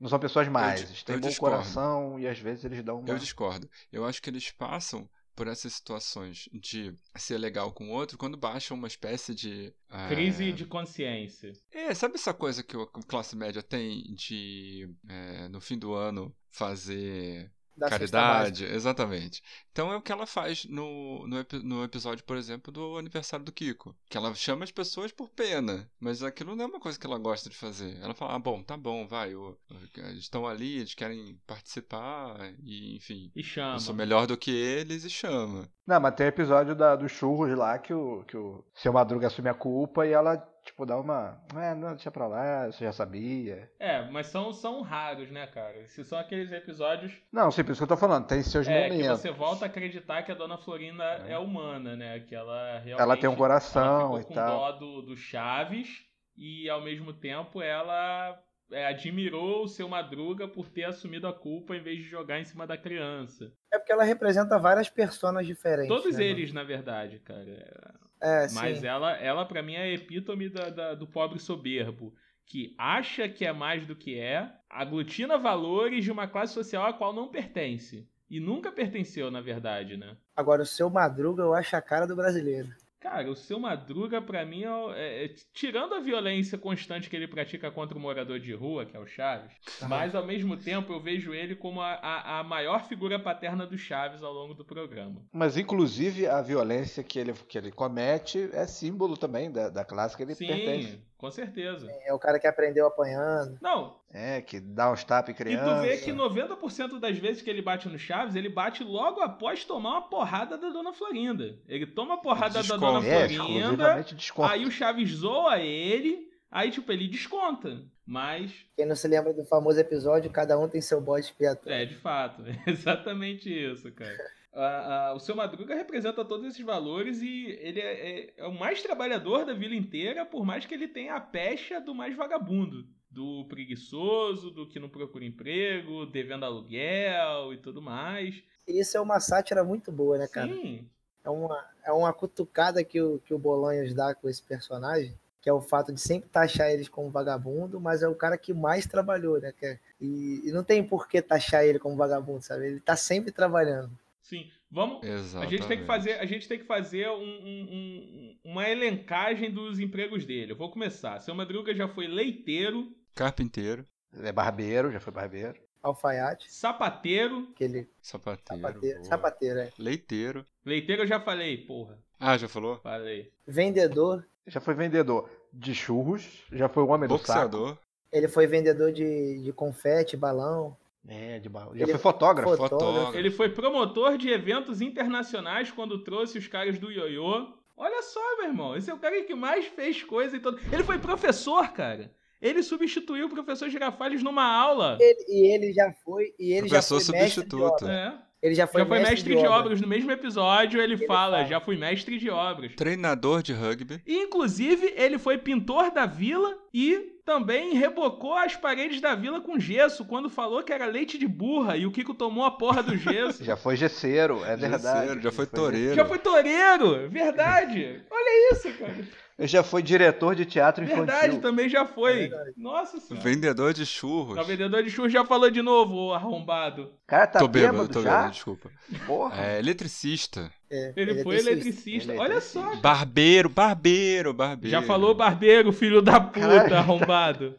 Speaker 3: não são pessoas más.
Speaker 2: di-
Speaker 3: Eles têm
Speaker 2: eu
Speaker 3: bom
Speaker 2: discordo.
Speaker 3: coração e às vezes eles dão uma...
Speaker 2: Eu discordo. Eu acho que eles passam por essas situações de ser legal com o outro quando baixam uma espécie de. ah,
Speaker 1: Crise de consciência.
Speaker 2: É, sabe essa coisa que a classe média tem de, é, no fim do ano, fazer
Speaker 4: Da
Speaker 2: caridade? Exatamente. Então é o que ela faz no, no, no episódio, por exemplo, do aniversário do Kiko. Que ela chama as pessoas por pena, mas aquilo não é uma coisa que ela gosta de fazer. Ela fala, ah, bom, tá bom, vai, o- eles estão ali, eles querem participar, e enfim.
Speaker 1: E chama.
Speaker 2: Eu sou melhor do que eles e chama.
Speaker 3: Não, mas tem o episódio da, dos churros lá que o, que o seu Madruga assume a culpa e ela, tipo, dá uma. É, não, deixa pra lá, você já sabia.
Speaker 1: É, mas são, são raros, né, cara? Esses são aqueles episódios
Speaker 3: Não, sim, por isso que eu tô falando, tem seus
Speaker 1: é, que
Speaker 3: momentos.
Speaker 1: você volta a acreditar que a Dona Florinda é, humana, né? Que ela realmente...
Speaker 3: Ela tem um coração
Speaker 1: ela ficou
Speaker 3: e
Speaker 1: com
Speaker 3: tal.
Speaker 1: dó do, do Chaves e, ao mesmo tempo, ela é, admirou o seu Madruga por ter assumido a culpa em vez de jogar em cima da criança.
Speaker 4: É porque ela representa várias personas diferentes.
Speaker 1: Todos
Speaker 4: né,
Speaker 1: eles, na verdade, cara.
Speaker 4: É,
Speaker 1: Mas
Speaker 4: sim.
Speaker 1: ela, ela para mim, é a epítome da- da- do pobre soberbo. Que acha que é mais do que é, aglutina valores de uma classe social a qual não pertence. E nunca pertenceu, na verdade, né?
Speaker 4: Agora, o seu Madruga eu acho a cara do brasileiro.
Speaker 1: Cara, o seu Madruga, pra mim, é, é- é- tirando a violência constante que ele pratica contra o morador de rua, que é o Chaves, mas ao mesmo tempo eu vejo ele como a, a- a maior figura paterna do Chaves ao longo do programa.
Speaker 3: Mas, inclusive, a violência que ele, que ele comete é símbolo também da, da classe que ele pertence.
Speaker 1: Com certeza.
Speaker 4: É o cara que aprendeu apanhando.
Speaker 1: Não,
Speaker 3: É, que dá uns tapas em
Speaker 1: E
Speaker 3: criança.
Speaker 1: tu vê que 90% das vezes que ele bate no Chaves, ele bate logo após tomar uma porrada da Dona Florinda. Ele toma a porrada da
Speaker 2: Desconta.
Speaker 1: Dona
Speaker 3: É,
Speaker 1: Florinda,
Speaker 3: desconto.
Speaker 1: aí o Chaves zoa ele, aí tipo, ele desconta. Mas,
Speaker 4: Quem não se lembra do famoso episódio, cada um tem seu bode expiatório.
Speaker 1: é, de fato, é exatamente isso, cara. Ah, ah, o seu Madruga representa todos esses valores e ele é, é- é o mais trabalhador da vila inteira, por mais que ele tenha a pecha do mais vagabundo. Do preguiçoso, do que não procura emprego, devendo aluguel e tudo mais.
Speaker 4: Isso é uma sátira muito boa, né, cara?
Speaker 1: Sim,
Speaker 4: É uma, é uma cutucada que o, que o Bolanhos dá com esse personagem, que é o fato de sempre taxar eles como vagabundo, mas é o cara que mais trabalhou, né? e, e não tem por que taxar ele como vagabundo, sabe? Ele tá sempre trabalhando.
Speaker 1: Sim. Vamos. A
Speaker 2: Exatamente.
Speaker 1: gente tem que fazer, a gente tem que fazer um- um- um- uma elencagem dos empregos dele. Eu vou começar. Seu Madruga já foi leiteiro,
Speaker 2: Carpinteiro,
Speaker 3: É barbeiro, já foi barbeiro.
Speaker 4: Alfaiate,
Speaker 1: sapateiro.
Speaker 4: aquele
Speaker 2: sapateiro,
Speaker 4: sapateiro, sapateiro, é.
Speaker 2: leiteiro.
Speaker 1: Leiteiro eu já falei, porra.
Speaker 2: Ah, já falou?
Speaker 1: Falei.
Speaker 4: Vendedor,
Speaker 3: Já foi vendedor de churros, já foi o homem do saco.
Speaker 2: Boxeador,
Speaker 4: ele foi vendedor de, de confete, balão.
Speaker 3: É, de barro. Já
Speaker 4: Ele-
Speaker 3: foi fotógrafo.
Speaker 2: fotógrafo.
Speaker 1: Ele foi promotor de eventos internacionais quando trouxe os caras do Ioiô. Olha só, meu irmão. Esse é o cara que mais fez coisa em todo. Ele foi professor, cara. Ele substituiu o professor Girafales numa aula.
Speaker 4: Ele- e ele já foi, e ele
Speaker 2: Professor
Speaker 4: já foi mestre de
Speaker 2: substituto.
Speaker 4: obra.
Speaker 1: É.
Speaker 4: Ele já foi,
Speaker 1: já foi mestre, de,
Speaker 4: obra.
Speaker 1: obras. No mesmo episódio, ele,
Speaker 4: Ele
Speaker 1: fala,
Speaker 4: fala.
Speaker 1: já fui mestre de obras.
Speaker 2: treinador de rugby,
Speaker 1: E, inclusive, ele foi pintor da vila e também rebocou as paredes da vila com gesso quando falou que era leite de burra e o Kiko tomou a porra do gesso.
Speaker 3: Já foi gesseiro, é verdade.
Speaker 2: gesseiro, já foi toureiro.
Speaker 1: Já foi toureiro, verdade. Olha isso, cara.
Speaker 3: Ele já foi diretor de teatro infantil.
Speaker 1: Verdade, também já foi.
Speaker 4: Verdade.
Speaker 1: Nossa senhora.
Speaker 2: vendedor de churros.
Speaker 1: O vendedor de churros já falou de novo, arrombado.
Speaker 3: Cara, tá
Speaker 2: tô bêbado,
Speaker 3: bêbado
Speaker 2: tô
Speaker 3: já?
Speaker 2: bêbado, desculpa.
Speaker 3: Porra.
Speaker 2: É, eletricista.
Speaker 4: É,
Speaker 1: Ele, foi eletricista.
Speaker 3: Ele é
Speaker 1: Olha
Speaker 3: eletricista.
Speaker 1: só.
Speaker 2: Barbeiro, barbeiro, barbeiro.
Speaker 1: Já falou barbeiro, filho da puta,
Speaker 3: Caralho.
Speaker 1: arrombado.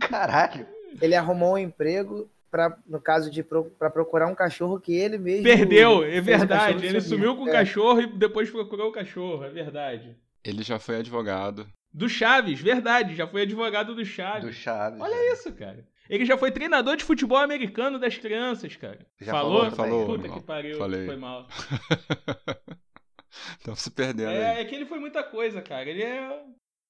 Speaker 3: Caralho.
Speaker 4: Ele arrumou um emprego para no caso de pro, para procurar um cachorro que ele mesmo
Speaker 1: Perdeu, é verdade. Ele sumiu com o
Speaker 4: É.
Speaker 1: cachorro e depois procurou o cachorro, é verdade.
Speaker 2: Ele já foi advogado.
Speaker 1: Do Chaves, verdade, já foi advogado do Chaves.
Speaker 3: Do Chaves.
Speaker 1: Olha isso, cara. Ele já foi treinador de futebol americano das crianças, cara.
Speaker 3: Já
Speaker 1: falou?
Speaker 3: falou,
Speaker 2: falou,
Speaker 1: Puta
Speaker 2: animal.
Speaker 1: que pariu,
Speaker 2: Falei.
Speaker 1: foi mal.
Speaker 2: Estão se perdendo aí.
Speaker 1: É, é que ele foi muita coisa, cara. Ele é.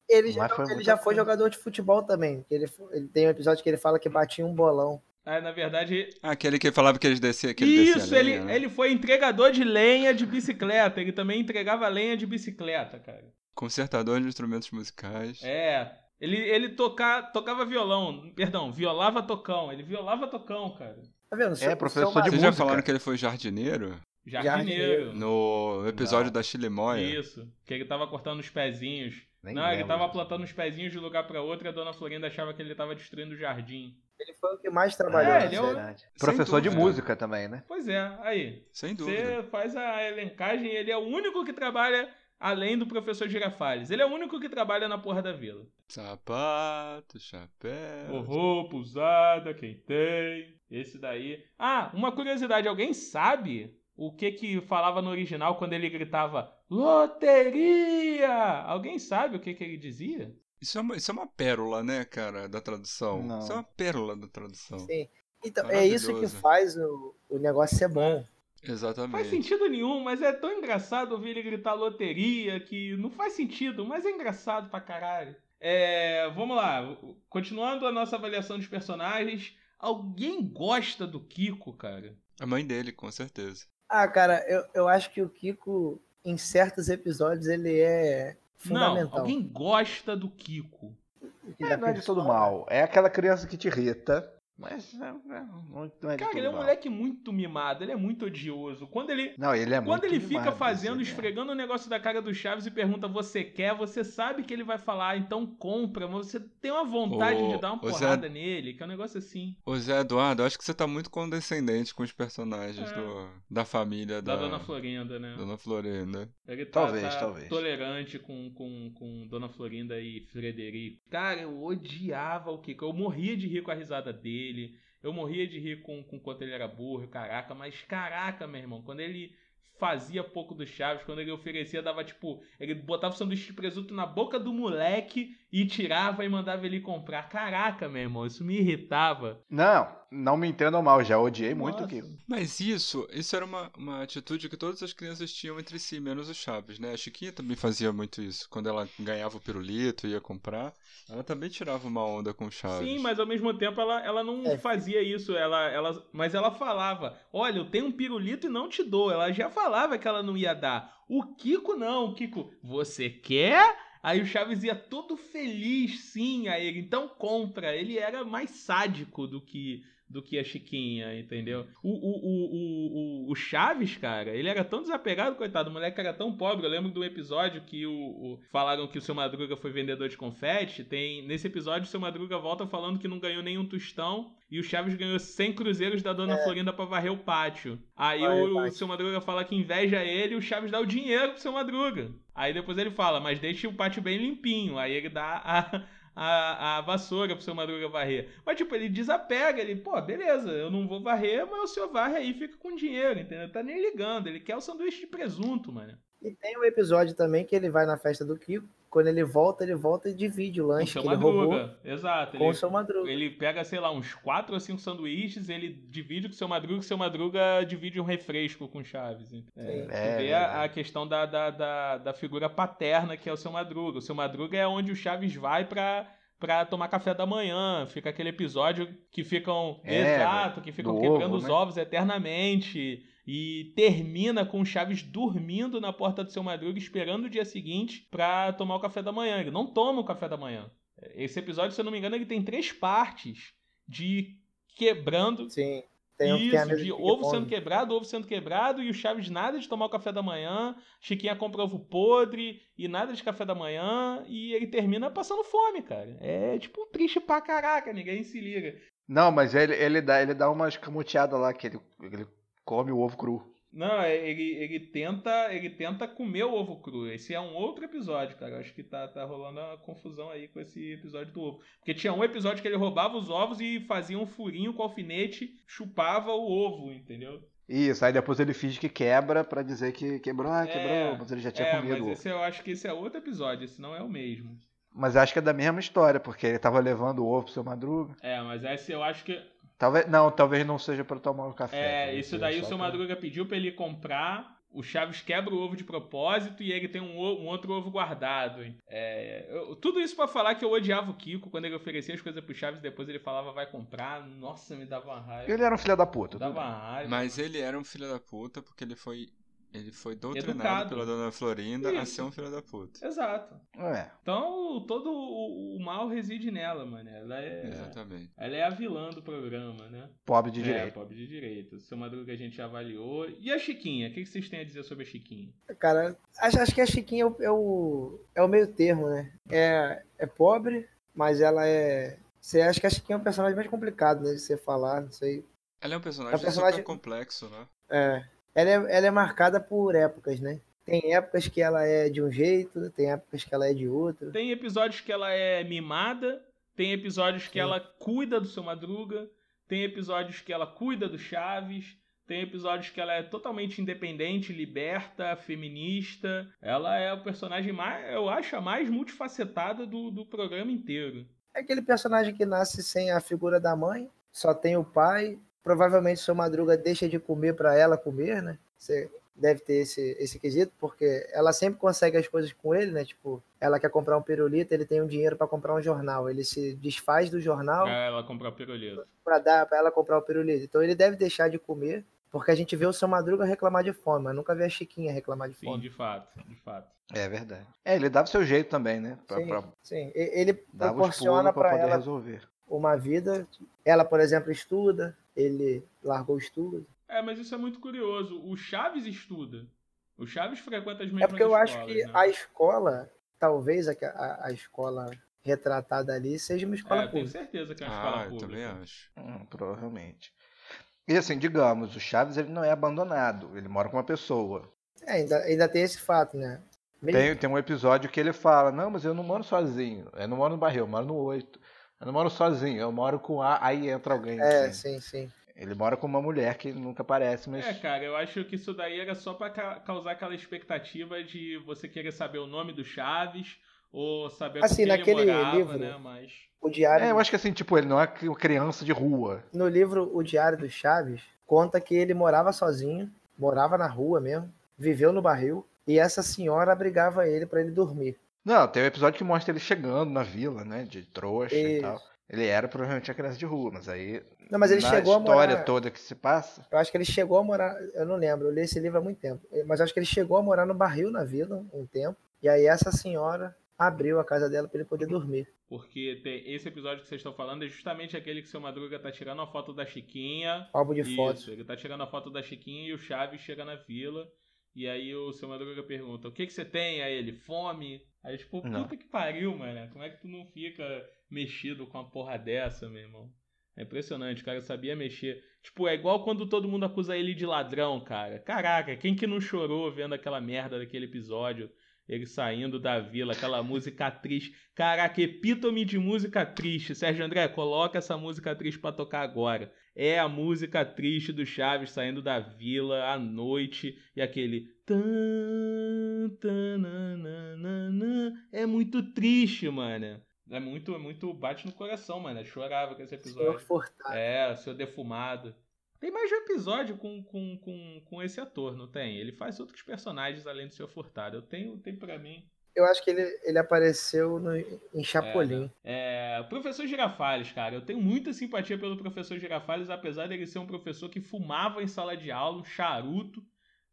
Speaker 4: Ele já,
Speaker 3: foi
Speaker 4: ele já foi jogador de futebol também. Ele, ele tem um episódio que ele fala que batia um bolão.
Speaker 1: Ah, na verdade.
Speaker 2: Ah, aquele que falava que eles desciam, que ele descia
Speaker 1: Isso, ele,
Speaker 2: lenha, né?
Speaker 1: ele foi entregador de lenha de bicicleta. Ele também entregava lenha de bicicleta, cara.
Speaker 2: Consertador de instrumentos musicais.
Speaker 1: É. Ele, ele toca, tocava violão. Perdão, violava tocão. Ele violava tocão, cara.
Speaker 4: Tá vendo? Seu-
Speaker 3: professor
Speaker 4: seu
Speaker 3: de
Speaker 2: Vocês já falaram que ele foi jardineiro?
Speaker 1: Jardineiro.
Speaker 2: No episódio
Speaker 3: Não.
Speaker 2: da Chilimoia?
Speaker 1: Isso. Que ele tava cortando os pezinhos.
Speaker 3: Nem
Speaker 1: Não, ele
Speaker 3: lembro
Speaker 1: tava
Speaker 3: disso.
Speaker 1: plantando os pezinhos de um lugar pra outro e a dona Florinda achava que ele tava destruindo o jardim.
Speaker 4: Ele foi o que mais trabalhou.
Speaker 1: É,
Speaker 4: na
Speaker 1: ele é o-
Speaker 3: Professor de
Speaker 2: dúvida.
Speaker 3: música também, né?
Speaker 1: Pois é, aí.
Speaker 2: Sem dúvida.
Speaker 1: Você faz a elencagem, ele é o único que trabalha além do professor Girafales. Ele é o único que trabalha na porra da vila.
Speaker 2: Sapato, chapéu.
Speaker 1: Roupa usada, quem tem. Esse daí. Ah, uma curiosidade: alguém sabe o que que falava no original quando ele gritava Loteria? Alguém sabe o que que ele dizia?
Speaker 2: Isso é, uma, isso é uma pérola, né, cara, da tradução.
Speaker 3: Não.
Speaker 2: Isso é uma pérola da tradução.
Speaker 4: Sim. Então, é isso que faz o, o negócio ser bom.
Speaker 2: Exatamente.
Speaker 1: Faz sentido nenhum, mas é tão engraçado ouvir ele gritar loteria que não faz sentido, mas é engraçado pra caralho. É, vamos lá, continuando a nossa avaliação dos personagens, alguém gosta do Kiko, cara?
Speaker 2: A mãe dele, com certeza.
Speaker 4: Ah, cara, eu, eu acho que o Kiko, em certos episódios, ele é
Speaker 1: Não,
Speaker 4: fundamental.
Speaker 1: alguém gosta do Kiko.
Speaker 4: Que
Speaker 3: É, não é de todo mal. É aquela criança que te irrita. Mas é, é, não, não é de
Speaker 1: Cara,
Speaker 3: todo
Speaker 1: ele é um
Speaker 3: mal.
Speaker 1: moleque muito mimado, ele é muito odioso. Quando ele,
Speaker 3: Não, ele é
Speaker 1: Quando
Speaker 3: muito
Speaker 1: ele fica
Speaker 3: mimado,
Speaker 1: fazendo,
Speaker 3: é.
Speaker 1: esfregando o negócio da cara do Chaves e pergunta, você quer? Você sabe que ele vai falar, então compra. Mas você tem uma vontade
Speaker 2: Ô,
Speaker 1: de dar uma
Speaker 2: ô, Zé-
Speaker 1: porrada nele, que é um negócio assim.
Speaker 2: Ô Zé Eduardo, eu acho que você tá muito condescendente com os personagens
Speaker 1: É.
Speaker 2: do, da família
Speaker 1: Da
Speaker 2: da,
Speaker 1: Dona Florinda, né?
Speaker 2: Dona Florinda.
Speaker 1: Ele tá,
Speaker 3: Talvez,
Speaker 1: tá
Speaker 3: talvez.
Speaker 1: tolerante com, com, com Dona Florinda e Frederico. Cara, eu odiava o Kiko. Eu morria de rir com a risada dele. Eu morria de rir com, com quanto ele era burro, caraca. Mas caraca, meu irmão, quando ele fazia pouco do Chaves, quando ele oferecia, dava tipo. Ele botava o sanduíche de presunto na boca do moleque e tirava e mandava ele comprar. Caraca, meu irmão, isso me irritava.
Speaker 3: Não, não me entendam mal, já odiei muito o
Speaker 1: Nossa.
Speaker 3: Kiko.
Speaker 2: Mas isso, isso era uma, uma atitude que todas as crianças tinham entre si, menos o Chaves, né? A Chiquinha também fazia muito isso. Quando ela ganhava o pirulito e ia comprar, ela também tirava uma onda com o Chaves.
Speaker 1: Sim, mas ao mesmo tempo ela, ela não
Speaker 4: É.
Speaker 1: fazia isso. Ela, ela, mas ela falava: Olha, eu tenho um pirulito e não te dou. Ela já falava que ela não ia dar. O Kiko não. O Kiko, você quer? Aí o Chaves ia todo feliz, sim, a ele. Então compra. Ele era mais sádico do que do que a Chiquinha, entendeu? O, o, o, o, o- Chaves, cara, ele era tão desapegado, coitado, o moleque era tão pobre. Eu lembro do episódio que o, o- falaram que o seu Madruga foi vendedor de confete. Tem nesse episódio o seu Madruga volta falando que não ganhou nenhum tostão e o Chaves ganhou 100 cruzeiros da Dona Florinda pra varrer o pátio. Aí
Speaker 4: Varrer o
Speaker 1: o, seu Madruga fala que inveja ele e o Chaves dá o dinheiro pro seu Madruga. Aí depois ele fala, mas deixe o pátio bem limpinho. Aí ele dá a, a, vassoura pro seu Madruga varrer. Mas, tipo, ele desapega, ele, pô, beleza, eu não vou varrer, mas o senhor varre aí fica com dinheiro, entendeu? Tá nem ligando, ele quer o sanduíche de presunto, mano.
Speaker 4: E tem um episódio também que ele vai na festa do Kiko. Quando ele volta, ele volta e divide o
Speaker 1: Com o
Speaker 4: lanche
Speaker 1: seu
Speaker 4: que ele roubou
Speaker 1: Madruga, exato.
Speaker 4: com
Speaker 1: Ele,
Speaker 4: o seu Madruga.
Speaker 1: ele pega, sei lá, uns quatro ou cinco sanduíches, ele divide com o seu Madruga, e o seu Madruga divide um refresco com o Chaves. É,
Speaker 3: É,
Speaker 1: vê a,
Speaker 3: verdade.
Speaker 1: a questão da, da, da, da figura paterna que é o seu Madruga. O seu Madruga é onde o Chaves vai pra, pra tomar café da manhã. Fica aquele episódio que ficam.
Speaker 3: É,
Speaker 1: exato, que ficam
Speaker 3: do
Speaker 1: quebrando
Speaker 3: ovo,
Speaker 1: os
Speaker 3: né?
Speaker 1: ovos eternamente. E termina com o Chaves dormindo na porta do seu Madruga, esperando o dia seguinte pra tomar o café da manhã. Ele não toma o café da manhã. Esse episódio, se eu não me engano, ele tem três partes de quebrando
Speaker 4: Sim. Tem um
Speaker 1: isso, de ovo sendo quebrado, ovo sendo quebrado, e o Chaves nada de tomar o café da manhã, Chiquinha compra ovo podre, e nada de café da manhã, e ele termina passando fome, cara. É tipo triste pra caraca, ninguém se liga.
Speaker 3: Não, mas ele, ele, dá, ele dá uma escamoteada lá, que ele, ele come o ovo cru.
Speaker 1: Não, é- ele, ele tenta ele tenta comer o ovo cru. Esse é um outro episódio, cara. Eu acho que tá, tá rolando uma confusão aí com esse episódio do ovo. Porque tinha um episódio que ele roubava os ovos e fazia um furinho com alfinete, chupava o ovo, entendeu?
Speaker 3: Isso, aí depois ele finge que quebra pra dizer que quebrou, ah, quebrou,
Speaker 1: É,
Speaker 3: mas ele já tinha
Speaker 1: é,
Speaker 3: comido. o
Speaker 1: mas
Speaker 3: ovo.
Speaker 1: esse eu acho que esse é outro episódio, esse não é o mesmo.
Speaker 3: Mas acho que é da mesma história, porque ele tava levando o ovo pro seu Madruga.
Speaker 1: É, mas essa eu acho que.
Speaker 3: Talvez, não, talvez não seja pra tomar um café.
Speaker 1: É, isso daí o seu
Speaker 3: pra-
Speaker 1: Madruga pediu pra ele comprar. O Chaves quebra o ovo de propósito e ele tem um, um outro ovo guardado. É, eu- tudo isso pra falar que eu odiava o Kiko quando ele oferecia as coisas pro Chaves depois ele falava vai comprar. Nossa, me dava uma raiva.
Speaker 3: Ele era um filho da puta.
Speaker 1: dava uma raiva.
Speaker 2: Mas ele era um filho da puta porque ele foi. Ele foi doutrinado
Speaker 1: Educado.
Speaker 2: pela dona Florinda a
Speaker 1: Isso.
Speaker 2: ser um filho da puta.
Speaker 1: Exato.
Speaker 3: É.
Speaker 1: Então todo o, o mal reside nela, mano. Ela é.
Speaker 2: Exatamente.
Speaker 1: Ela é a vilã do programa, né?
Speaker 3: Pobre de
Speaker 1: é,
Speaker 3: direito.
Speaker 1: pobre de direito. Seu Madruga a gente já avaliou. E a Chiquinha? O que que vocês têm a dizer sobre a Chiquinha?
Speaker 4: Cara, acho, acho que a Chiquinha é o, é o, é o meio termo, né? É, é pobre, mas ela é. Você acha que a Chiquinha é um personagem mais complicado, né? De você falar, não sei.
Speaker 2: Ela é um personagem,
Speaker 4: É um personagem-
Speaker 2: super complexo, né?
Speaker 4: É. Ela é, ela é marcada por épocas, né? Tem épocas que ela é de um jeito, tem épocas que ela é de outro.
Speaker 1: Tem episódios que ela é mimada, tem episódios que
Speaker 4: Sim.
Speaker 1: ela cuida do seu Madruga, tem episódios que ela cuida do Chaves, tem episódios que ela é totalmente independente, liberta, feminista. Ela é o personagem mais, eu acho, a mais multifacetada do, do programa inteiro.
Speaker 4: É aquele personagem que nasce sem a figura da mãe, só tem o pai. Provavelmente seu Madruga deixa de comer para ela comer, né? Você deve ter esse, esse quesito, porque ela sempre consegue as coisas com ele, né? Tipo, ela quer comprar um pirulito, ele tem um dinheiro para comprar um jornal. Ele se desfaz do jornal
Speaker 1: Pra ela comprar o pirulito.
Speaker 4: para dar para ela comprar o pirulito. Então ele deve deixar de comer, porque a gente vê o seu Madruga reclamar de fome, mas nunca vê a Chiquinha reclamar de
Speaker 1: Sim,
Speaker 4: fome.
Speaker 1: de fato, de fato.
Speaker 3: É verdade. É, ele dava o seu jeito também, né? Pra,
Speaker 4: Sim,
Speaker 3: pra,
Speaker 4: sim. Ele proporciona
Speaker 3: pra
Speaker 4: para
Speaker 3: poder
Speaker 4: ela
Speaker 3: resolver.
Speaker 4: uma vida. Ela, por exemplo, estuda, ele largou o estudo.
Speaker 1: É, mas isso é muito curioso. O Chaves estuda. O Chaves frequenta as mesmas
Speaker 4: É porque eu acho
Speaker 1: escolas,
Speaker 4: que
Speaker 1: né?
Speaker 4: a escola, talvez a, a, a escola retratada ali, seja uma escola
Speaker 1: É, eu tenho
Speaker 4: pública.
Speaker 1: certeza que é uma escola
Speaker 2: Ah, eu
Speaker 1: pública.
Speaker 2: também acho.
Speaker 3: Hum, provavelmente. E assim, digamos, o Chaves ele não é abandonado. Ele mora com uma pessoa.
Speaker 4: É, ainda, ainda tem esse fato, né? Mesmo-
Speaker 3: Tem, tem um episódio que ele fala, não, mas eu não moro sozinho. Eu não moro no barril, eu moro no 8. Eu não moro sozinho, eu moro com A, aí entra alguém.
Speaker 4: É,
Speaker 3: assim.
Speaker 4: sim, sim.
Speaker 3: Ele mora com uma mulher que nunca aparece, mas.
Speaker 1: É, cara, eu acho que isso daí era só pra ca- causar aquela expectativa de você querer saber o nome do Chaves ou saber com
Speaker 4: Assim,
Speaker 1: quem
Speaker 4: naquele
Speaker 1: ele morava,
Speaker 4: livro-
Speaker 1: né? Mas
Speaker 4: O diário,
Speaker 3: É, eu acho que assim, tipo, ele não é criança de rua.
Speaker 4: no livro O Diário do Chaves, conta que ele morava sozinho, morava na rua mesmo, viveu no barril, e essa senhora abrigava ele para ele dormir.
Speaker 3: Não, tem um episódio que mostra ele chegando na vila, né? De trouxa e
Speaker 4: Isso.
Speaker 3: tal. Ele era provavelmente uma criança de rua, mas aí.
Speaker 4: Não, mas ele
Speaker 3: na
Speaker 4: chegou a
Speaker 3: história
Speaker 4: morar.
Speaker 3: toda que se passa.
Speaker 4: Eu acho que ele chegou a morar. Eu não lembro, eu li esse livro há muito tempo. Mas eu acho que ele chegou a morar no barril na vila um tempo. E aí essa senhora abriu a casa dela para ele poder dormir.
Speaker 1: porque tem- esse episódio que vocês estão falando é justamente aquele que o seu Madruga tá tirando a foto da Chiquinha.
Speaker 4: Álbum de
Speaker 1: Isso,
Speaker 4: fotos.
Speaker 1: ele tá tirando a foto da Chiquinha e o Chaves chega na vila. E aí o seu Madruga pergunta: O que que você tem? Aí ele, fome. Aí tipo, puta
Speaker 3: Não.
Speaker 1: que pariu, mano. Como é que tu não fica mexido com uma porra dessa, meu irmão? É impressionante, o cara sabia mexer. Tipo, é igual quando todo mundo acusa ele de ladrão, cara. Caraca, quem que não chorou vendo aquela merda daquele episódio? Ele saindo da vila, aquela música triste. Caraca, epítome de música triste. Sérgio André, coloca essa música triste pra tocar agora. É a música triste do Chaves saindo da vila à noite e aquele. É muito triste, mano. É muito, é muito. Bate no coração, mano. Eu chorava com esse episódio.
Speaker 4: Furtado.
Speaker 1: É, seu defumado. Tem mais de um episódio com, com, com, com esse ator, não tem? Ele faz outros personagens além do seu Furtado. Eu tenho, tem pra mim.
Speaker 4: Eu acho que ele, ele apareceu no, em Chapolin.
Speaker 1: É, o professor Girafales, cara, eu tenho muita simpatia pelo professor Girafales, apesar dele ser um professor que fumava em sala de aula, um charuto,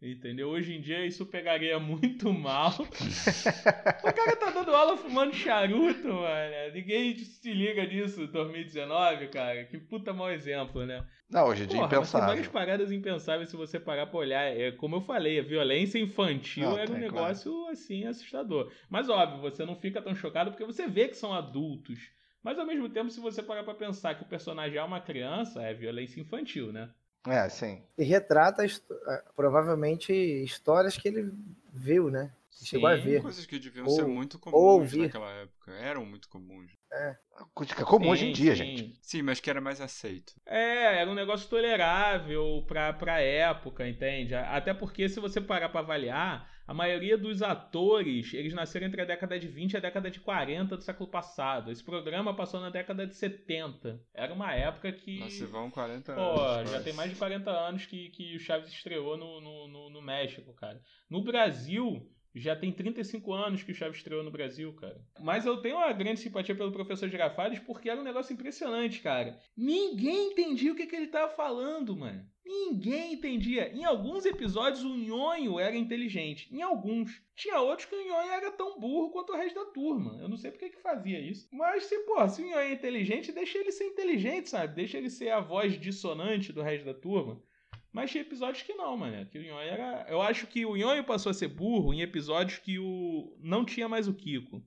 Speaker 1: entendeu? Hoje em dia isso pegaria muito mal. o cara tá dando aula fumando charuto, mano. Ninguém se liga nisso em 2019, cara. Que puta mau exemplo, né?
Speaker 3: Não, hoje em dia é
Speaker 1: mas tem várias
Speaker 3: impensável.
Speaker 1: paradas impensáveis se você parar pra olhar. É, como eu falei, a violência infantil
Speaker 3: Não,
Speaker 1: era um negócio assim assustador. Mas óbvio, você não fica tão chocado porque você vê que são adultos. Mas ao mesmo tempo, se você parar pra pensar que o personagem é uma criança, é violência infantil, né?
Speaker 3: É, sim.
Speaker 4: E retrata eh, provavelmente histórias que ele viu, né? Chegou a
Speaker 1: Sim.
Speaker 4: ver.
Speaker 2: Coisas que deviam
Speaker 4: Ou-
Speaker 2: ser muito comuns
Speaker 4: ouvir.
Speaker 2: naquela época. Eram muito comuns.
Speaker 3: Coisa que é comum hoje em
Speaker 1: Sim,
Speaker 3: dia,
Speaker 1: sim.
Speaker 3: gente.
Speaker 2: Sim, mas que era mais aceito.
Speaker 1: É, era um negócio tolerável pra, pra época, entende? Até porque se você parar pra avaliar, a maioria dos atores, eles nasceram entre a década de 20 e a década de 40 do século passado. Esse programa passou na década de 70. Era uma época que...
Speaker 2: Nós se vão 40
Speaker 1: Pô,
Speaker 2: anos.
Speaker 1: já
Speaker 2: quase.
Speaker 1: tem mais de 40 anos que, que o Chaves estreou no, no, no, no México, cara. No Brasil, já tem 35 anos que o Chaves estreou no Brasil, cara. Mas eu tenho uma grande simpatia pelo professor Girafales porque era um negócio impressionante, cara. Ninguém entendia o que, que ele tava falando, mano. Ninguém entendia. Em alguns episódios o Nhonho era inteligente. Em alguns. Tinha outros que o Nhonho era tão burro quanto o resto da turma. Eu não sei porque que fazia isso. Mas se, pô, se o Nhonho é inteligente, deixa ele ser inteligente, sabe? Deixa ele ser a voz dissonante do resto da turma. Mas tinha episódios que não, mano. Que o Nhonho era. Eu acho que o Nhonho passou a ser burro em episódios que o. não tinha mais o Kiko.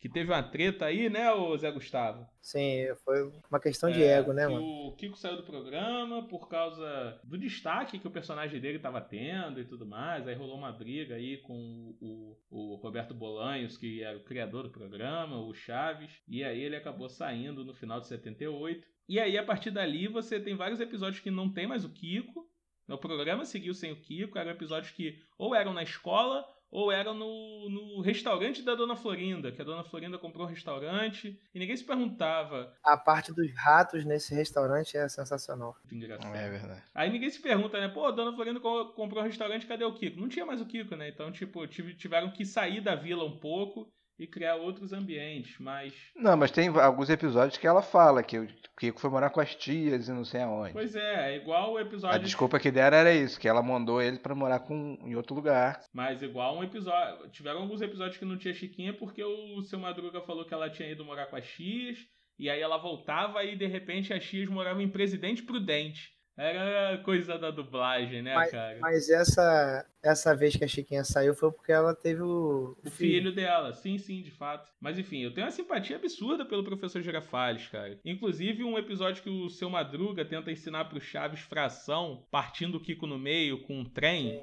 Speaker 1: Que teve uma treta aí, né, ô Zé Gustavo?
Speaker 4: Sim, foi uma questão de
Speaker 1: É,
Speaker 4: ego, né,
Speaker 1: que
Speaker 4: mano?
Speaker 1: O Kiko saiu do programa por causa do destaque que o personagem dele estava tendo e tudo mais. Aí rolou uma briga aí com o, o Roberto Bolanhos, que era o criador do programa, o Chaves. E aí ele acabou saindo no final de 78. E aí, a partir dali, você tem vários episódios que não tem mais o Kiko. O programa seguiu sem o Kiko. Eram episódios que ou eram na escola ou eram no, no restaurante da Dona Florinda, que a Dona Florinda comprou um restaurante e ninguém se perguntava.
Speaker 4: A parte dos ratos nesse restaurante é sensacional.
Speaker 1: Engraçado.
Speaker 3: É verdade.
Speaker 1: Aí ninguém se pergunta, né? Pô, a Dona Florinda co- comprou um restaurante, cadê o Kiko? Não tinha mais o Kiko, né? Então, tipo, tive- tiveram que sair da vila um pouco e criar outros ambientes, mas...
Speaker 3: Não, mas tem alguns episódios que ela fala que o Kiko foi morar com as tias e não sei aonde.
Speaker 1: Pois é, é igual o
Speaker 3: A
Speaker 1: episódio...
Speaker 3: desculpa que deram era isso, que ela mandou ele pra morar com, em outro lugar.
Speaker 1: Mas igual um episódio... Tiveram alguns episódios que não tinha Chiquinha porque o seu Madruga falou que ela tinha ido morar com as tias e aí ela voltava e, de repente, as tias moravam em Presidente Prudente. Era coisa da dublagem, né, cara?
Speaker 4: Mas essa, essa vez que a Chiquinha saiu foi porque ela teve o,
Speaker 1: O filho dela, sim, sim, de fato. Mas enfim, eu tenho uma simpatia absurda pelo professor Girafales, cara. Inclusive, um episódio que o seu Madruga tenta ensinar pro Chaves fração, partindo o Kiko no meio com um trem.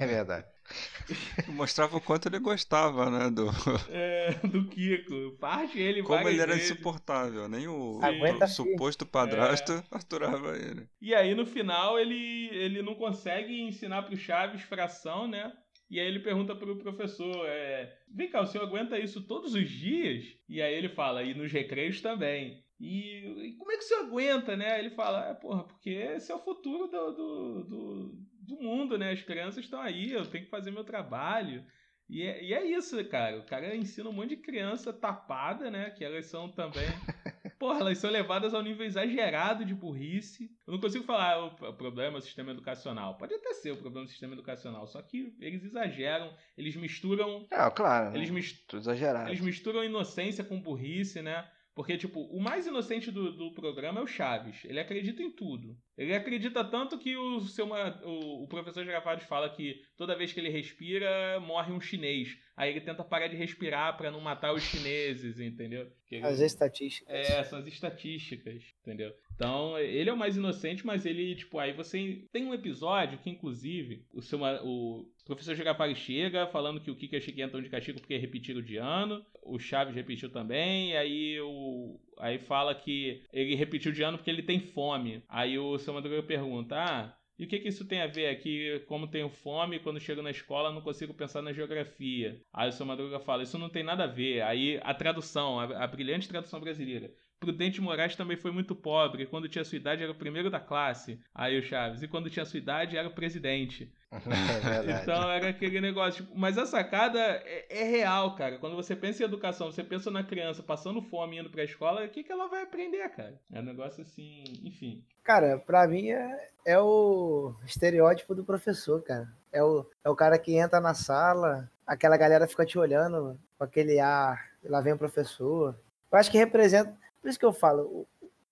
Speaker 3: É verdade.
Speaker 2: Mostrava o quanto ele gostava, né? Do...
Speaker 1: É, do Kiko. Parte ele
Speaker 2: Como ele era
Speaker 1: vezes.
Speaker 2: insuportável. Nem o, o suposto padrasto aturava ele.
Speaker 1: E aí, no final, ele, ele não consegue ensinar pro Chaves fração, né? E aí ele pergunta pro professor, é, vem cá, o senhor aguenta isso todos os dias? E aí ele fala, e nos recreios também. E, e como é que o senhor aguenta, né? Ele fala, é, porra, porque esse é o futuro do, do, do, do mundo, né? As crianças estão aí, eu tenho que fazer meu trabalho. E é, e é isso, cara. O cara ensina um monte de criança tapada, né? Que elas são também. Porra, elas são levadas ao nível exagerado de burrice. Eu não consigo falar o problema do sistema educacional. Pode até ser o problema do sistema educacional, só que eles exageram, eles misturam.
Speaker 3: É, claro.
Speaker 1: Eles,
Speaker 3: né?
Speaker 1: mis-
Speaker 3: Tudo exagerado.
Speaker 1: eles misturam inocência com burrice, né? Porque, tipo, o mais inocente do, do programa é o Chaves. Ele acredita em tudo. Ele acredita tanto que o seu o, o professor Girafales fala que toda vez que ele respira, morre um chinês. Aí ele tenta parar de respirar pra não matar os chineses, entendeu? Que ele-
Speaker 4: as estatísticas.
Speaker 1: é, são as estatísticas, entendeu? Então, ele é o mais inocente, mas ele, tipo, aí você tem um episódio que, inclusive, o, seu, o professor Girafales chega falando que o Kika Chiquinha estão de castigo porque repetiram de ano, o Chaves repetiu também, e aí o. Aí fala que ele repetiu de ano porque ele tem fome. Aí o seu Madruga pergunta: Ah, e o que, que isso tem a ver? Que, como tenho fome, quando chego na escola não consigo pensar na geografia. Aí o seu Madruga fala: Isso não tem nada a ver. Aí a tradução, a, a brilhante tradução brasileira. Prudente Moraes também foi muito pobre. Quando tinha sua idade era o primeiro da classe. Aí o Chaves. E quando tinha sua idade era o presidente.
Speaker 3: É verdade.
Speaker 1: Então era aquele negócio. tipo, mas a sacada é, é real, cara. Quando você pensa em educação, você pensa na criança passando fome indo pra escola, o que, que ela vai aprender, cara? É um negócio assim. Enfim.
Speaker 4: Cara, pra mim é, é o estereótipo do professor, cara. É o, é o cara que entra na sala, aquela galera fica te olhando com aquele ar, lá vem o professor. Eu acho que representa. Por isso que eu falo,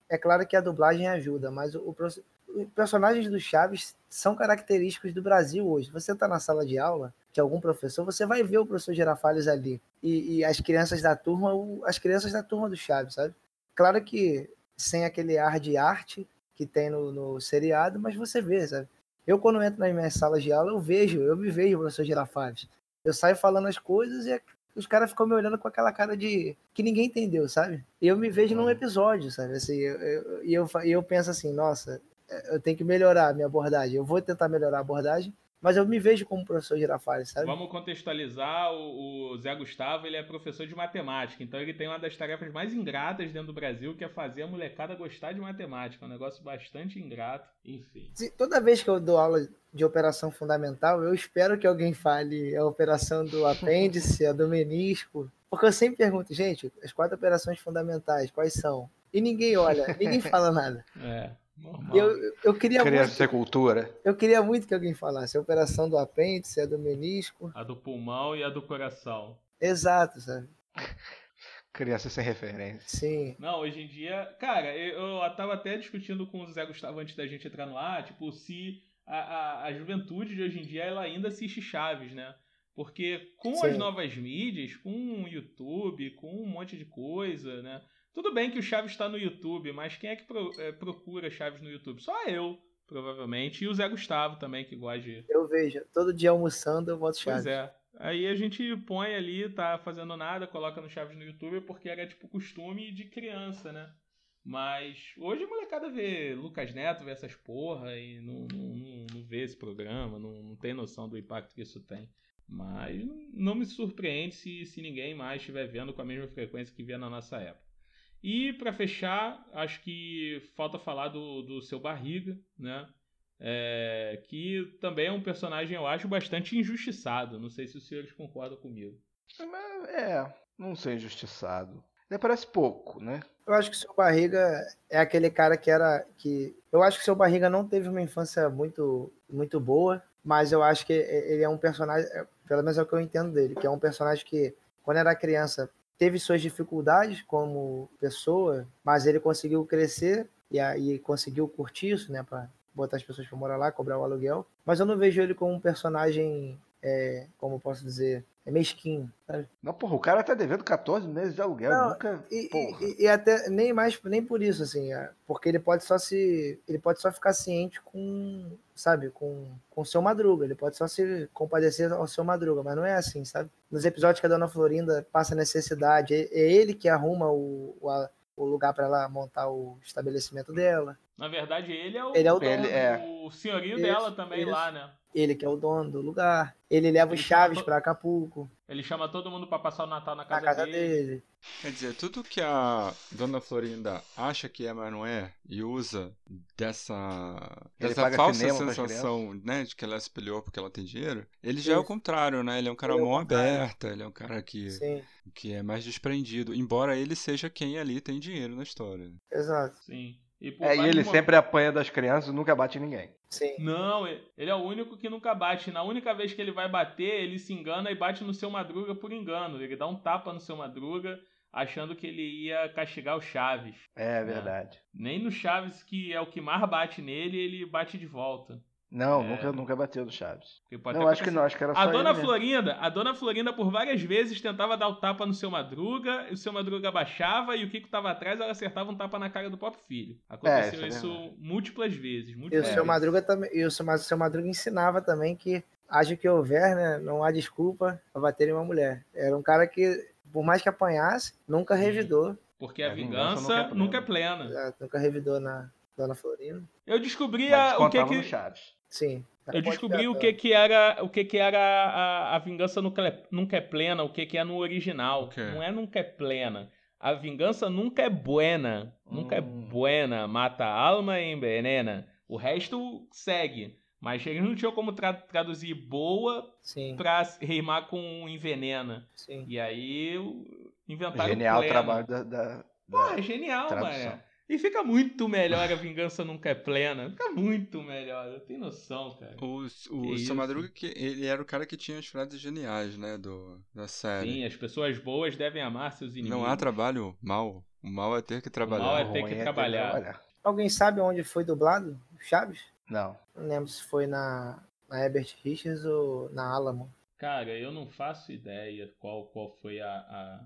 Speaker 4: é claro que a dublagem ajuda, mas o, o os personagens do Chaves são característicos do Brasil hoje. Você tá na sala de aula de algum professor, você vai ver o professor Girafales ali. E, e as crianças da turma, o- as crianças da turma do Chaves, sabe? Claro que sem aquele ar de arte, que tem no, no seriado, mas você vê, sabe? Eu, quando entro nas minhas salas de aula, eu vejo, eu me vejo o professor Girafales. Eu saio falando as coisas e os caras ficam me olhando com aquela cara de que ninguém entendeu, sabe? E eu me vejo num episódio, sabe? Assim, eu- eu- eu, e eu penso assim, nossa, eu tenho que melhorar a minha abordagem. Eu vou tentar melhorar a abordagem, mas eu me vejo como professor Girafales, sabe?
Speaker 1: Vamos contextualizar, o, o Zé Gustavo ele é professor de matemática, então ele tem uma das tarefas mais ingratas dentro do Brasil, que é fazer a molecada gostar de matemática. É um negócio bastante ingrato, enfim.
Speaker 4: Se- Toda vez que eu dou aula de operação fundamental, eu espero que alguém fale a operação do apêndice, a do menisco, porque eu sempre pergunto, gente, as quatro operações fundamentais, quais são? E ninguém olha, ninguém fala nada.
Speaker 1: É, normal.
Speaker 4: E Eu, eu, queria
Speaker 3: Criança
Speaker 4: muito,
Speaker 3: cultura.
Speaker 4: eu queria muito que alguém falasse a operação do apêndice, a do menisco.
Speaker 1: A do pulmão e a do coração.
Speaker 4: Exato, sabe?
Speaker 3: Criança sem referência.
Speaker 4: Sim.
Speaker 1: Não, hoje em dia, cara, eu, eu tava até discutindo com o Zé Gustavo antes da gente entrar no ar, tipo, se a, a, a juventude de hoje em dia ela ainda assiste Chaves, né? Porque com as
Speaker 4: Sim.
Speaker 1: novas mídias, com o YouTube, com um monte de coisa, né? Tudo bem que o Chaves está no YouTube, mas quem é que pro- é, procura Chaves no YouTube? Só eu, provavelmente, e o Zé Gustavo também, que gosta de,
Speaker 4: Eu vejo, todo dia almoçando eu boto
Speaker 1: Pois
Speaker 4: chave.
Speaker 1: é. Aí a gente põe ali, tá fazendo nada, coloca no Chaves no YouTube, porque era tipo costume de criança, né? Mas hoje a molecada vê Lucas Neto, vê essas porra e não, não, não, não vê esse programa, não, não tem noção do impacto que isso tem. Mas não me surpreende se, se ninguém mais estiver vendo com a mesma frequência que via na nossa época. E pra fechar, acho que falta falar do, do seu barriga, né? É, que também é um personagem, eu acho, bastante injustiçado. Não sei se os senhores concordam comigo.
Speaker 3: Mas, É, não sei injustiçado. Ele parece pouco, né?
Speaker 4: Eu acho que o seu Barriga é aquele cara que era que eu acho que o seu Barriga não teve uma infância muito muito boa, mas eu acho que ele é um personagem, é, pelo menos é o que eu entendo dele, que é um personagem que quando era criança teve suas dificuldades como pessoa, mas ele conseguiu crescer e aí conseguiu curtir isso, né, para botar as pessoas para morar lá, cobrar o aluguel. Mas eu não vejo ele como um personagem, é, como posso dizer, é mesquinho, sabe?
Speaker 3: Não, porra, o cara tá devendo 14 meses de aluguel.
Speaker 4: Não,
Speaker 3: nunca.
Speaker 4: E,
Speaker 3: porra.
Speaker 4: e- e até nem mais nem por isso assim, é, porque ele pode só se ele pode só ficar ciente com, sabe, com com o seu Madruga, ele pode só se compadecer ao seu Madruga, mas não é assim, sabe? Nos episódios que a Dona Florinda passa necessidade, é, é ele que arruma o, o, a- o lugar para ela montar o estabelecimento dela,
Speaker 1: Na verdade, ele é o,
Speaker 4: Ele é o
Speaker 3: dono. Ele é.
Speaker 1: o senhorio
Speaker 4: Isso,
Speaker 1: dela também
Speaker 4: isso.
Speaker 1: lá, né?
Speaker 4: Ele que é o dono do lugar, ele leva os
Speaker 1: Ele
Speaker 4: chaves
Speaker 1: chama-
Speaker 4: para Acapulco,
Speaker 1: Ele chama todo mundo pra passar o Natal na
Speaker 4: na
Speaker 1: casa,
Speaker 4: casa
Speaker 1: dele.
Speaker 4: dele.
Speaker 2: Quer dizer, tudo que a Dona Florinda acha que é, mas não é, e usa dessa,
Speaker 3: Ele
Speaker 2: dessa falsa sensação, né, de que ela se espelhou porque ela tem dinheiro, ele já é o contrário, né? Ele é um cara
Speaker 4: Ele é
Speaker 2: mão aberta, ele é um cara que,
Speaker 4: Sim,
Speaker 2: que é mais desprendido, embora ele seja quem ali tem dinheiro na história.
Speaker 4: exato.
Speaker 1: Sim. E, por
Speaker 3: É, e ele
Speaker 1: mo-
Speaker 3: sempre apanha das crianças e nunca bate em ninguém.
Speaker 4: Sim.
Speaker 1: Não, ele ele é o único que nunca bate. Na única vez que ele vai bater, ele se engana e bate no seu Madruga por engano. Ele dá um tapa no seu Madruga, achando que ele ia castigar o Chaves.
Speaker 3: É verdade.
Speaker 1: Nem no Chaves, que é o que mais bate nele, ele bate de volta.
Speaker 3: Não,
Speaker 1: É.
Speaker 3: nunca, nunca bateu no Chaves. Não, acho que não, acho que era só
Speaker 1: A
Speaker 3: ele
Speaker 1: dona
Speaker 3: mesmo.
Speaker 1: Florinda, a dona Florinda por várias vezes tentava dar o tapa no seu Madruga, e o seu Madruga baixava e o Kiko tava atrás, ela acertava um tapa na cara do próprio filho. Aconteceu
Speaker 3: isso é
Speaker 1: isso múltiplas vezes,
Speaker 4: E o
Speaker 1: múltiplas
Speaker 3: É.
Speaker 4: seu
Speaker 1: vezes.
Speaker 4: Madruga também, e o seu, Ma- seu Madruga ensinava também que haja que houver, né, não há desculpa pra bater em uma mulher. Era um cara que, por mais que apanhasse, nunca
Speaker 1: Sim.
Speaker 4: revidou,
Speaker 1: Porque a
Speaker 3: A vingança
Speaker 1: vingança
Speaker 3: nunca é
Speaker 1: nunca é plena.
Speaker 4: já- nunca revidou na Dona Florinda.
Speaker 1: Eu descobri a- o que que
Speaker 3: Chaves.
Speaker 4: Sim.
Speaker 1: eu descobri o que que era o que que era a, a vingança nunca é, nunca é plena, o que que é no original.
Speaker 2: O quê?
Speaker 1: Não é nunca é plena. A vingança nunca é buena. Nunca é
Speaker 3: Hum.
Speaker 1: buena. Mata a alma e envenena. O resto segue. Mas eles não tinham como tra- traduzir boa
Speaker 4: Sim,
Speaker 1: pra rimar com envenena.
Speaker 4: sim.
Speaker 1: E aí inventaram
Speaker 3: Genial o trabalho da. da,
Speaker 1: Pô,
Speaker 3: da-
Speaker 1: é genial,
Speaker 3: tradução.
Speaker 1: mano. E fica muito melhor a vingança nunca é plena. Fica muito melhor. Eu tenho noção, cara.
Speaker 2: O, o
Speaker 1: Que
Speaker 2: seu? Madruga, que ele era o cara que tinha as frases geniais, né, do, da série.
Speaker 1: Sim, as pessoas boas devem amar seus inimigos.
Speaker 2: Não há trabalho mal. O mal é ter que trabalhar.
Speaker 1: mal é
Speaker 3: O
Speaker 1: ter que trabalhar.
Speaker 4: Alguém sabe onde foi dublado o Chaves?
Speaker 3: Não.
Speaker 4: Não lembro se foi na, na Herbert Richards ou na Alamo.
Speaker 1: Cara, eu não faço ideia qual, qual foi a, a,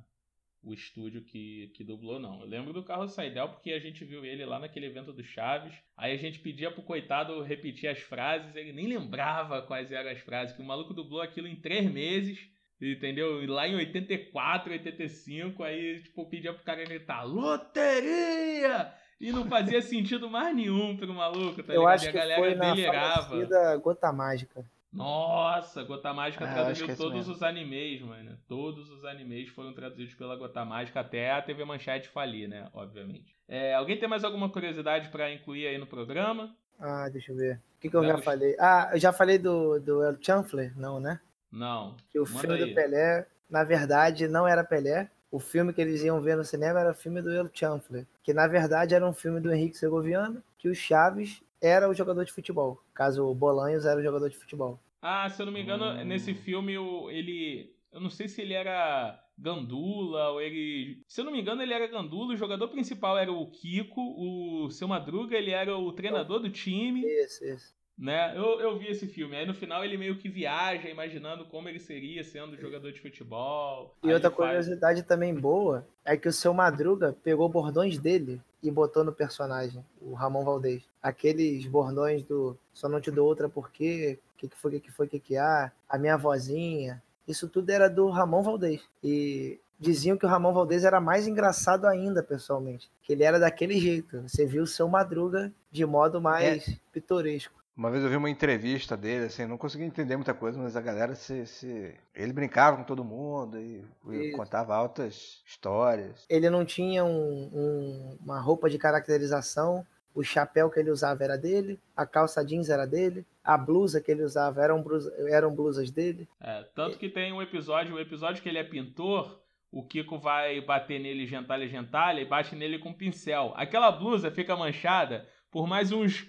Speaker 1: o estúdio que, que dublou, não. Eu lembro do Carlos Saidel porque a gente viu ele lá naquele evento do Chaves. Aí a gente pedia pro coitado repetir as frases, ele nem lembrava quais eram as frases, que o maluco dublou aquilo em três meses. Entendeu? E lá em 84, 85, aí, tipo, pedia pro cara gritar, loteria! E não fazia sentido mais nenhum pro maluco, tá
Speaker 4: Eu
Speaker 1: ligado?
Speaker 4: acho
Speaker 1: e a
Speaker 4: que
Speaker 1: galera
Speaker 4: foi na
Speaker 1: delirava.
Speaker 4: falecida Gota Mágica.
Speaker 1: Nossa, Gota Mágica
Speaker 3: Ah,
Speaker 1: traduziu todos os animes, mano. Todos os animes foram traduzidos pela Gota Mágica até a TV Manchete falir, né? Obviamente. É, alguém tem mais alguma curiosidade pra incluir aí no programa?
Speaker 4: Ah, deixa eu ver. O que, que eu já
Speaker 1: Vamos-
Speaker 4: falei? Ah, eu já falei do, do El Chanfler? Não, né?
Speaker 1: Não.
Speaker 4: Que o filme
Speaker 1: aí.
Speaker 4: do Pelé, na verdade, não era Pelé. O filme que eles iam ver no cinema era o filme do El Chanfler, que na verdade era um filme do Henrique Segoviano, que o Chaves era o jogador de futebol, caso o Bolanhos era o jogador de futebol.
Speaker 1: Ah, se eu não me engano,
Speaker 3: Hum.
Speaker 1: nesse filme o- ele. Eu não sei se ele era Gandula ou ele. Se eu não me engano, ele era Gandula. O jogador principal era o Kiko. O seu Madruga, ele era o treinador do time.
Speaker 4: Isso, isso.
Speaker 1: né? Eu, eu vi esse filme. Aí no final ele meio que viaja, imaginando como ele seria sendo jogador de futebol.
Speaker 4: E
Speaker 1: Aí
Speaker 4: outra
Speaker 1: ele faz-
Speaker 4: curiosidade também boa é que o seu Madruga pegou bordões dele e botou no personagem, o Ramon Valdez. Aqueles bordões do só não te dou outra porque, que que foi, que que foi, que que há, a minha vozinha. Isso tudo era do Ramon Valdez. E diziam que o Ramon Valdez era mais engraçado ainda, pessoalmente. Que ele era daquele jeito. Você viu o seu Madruga de modo mais pitoresco.
Speaker 3: Uma vez eu vi uma entrevista dele, assim, não consegui entender muita coisa, mas a galera se. se... Ele brincava com todo mundo e, e contava altas histórias.
Speaker 4: ele não tinha um- um- uma roupa de caracterização. O chapéu que ele usava era dele, a calça jeans era dele, a blusa que ele usava eram, blusa- eram blusas dele.
Speaker 1: É, tanto que tem um episódio, o episódio que ele é pintor, o Kiko vai bater nele gentalha, gentalha e bate nele com um pincel. Aquela blusa fica manchada por mais uns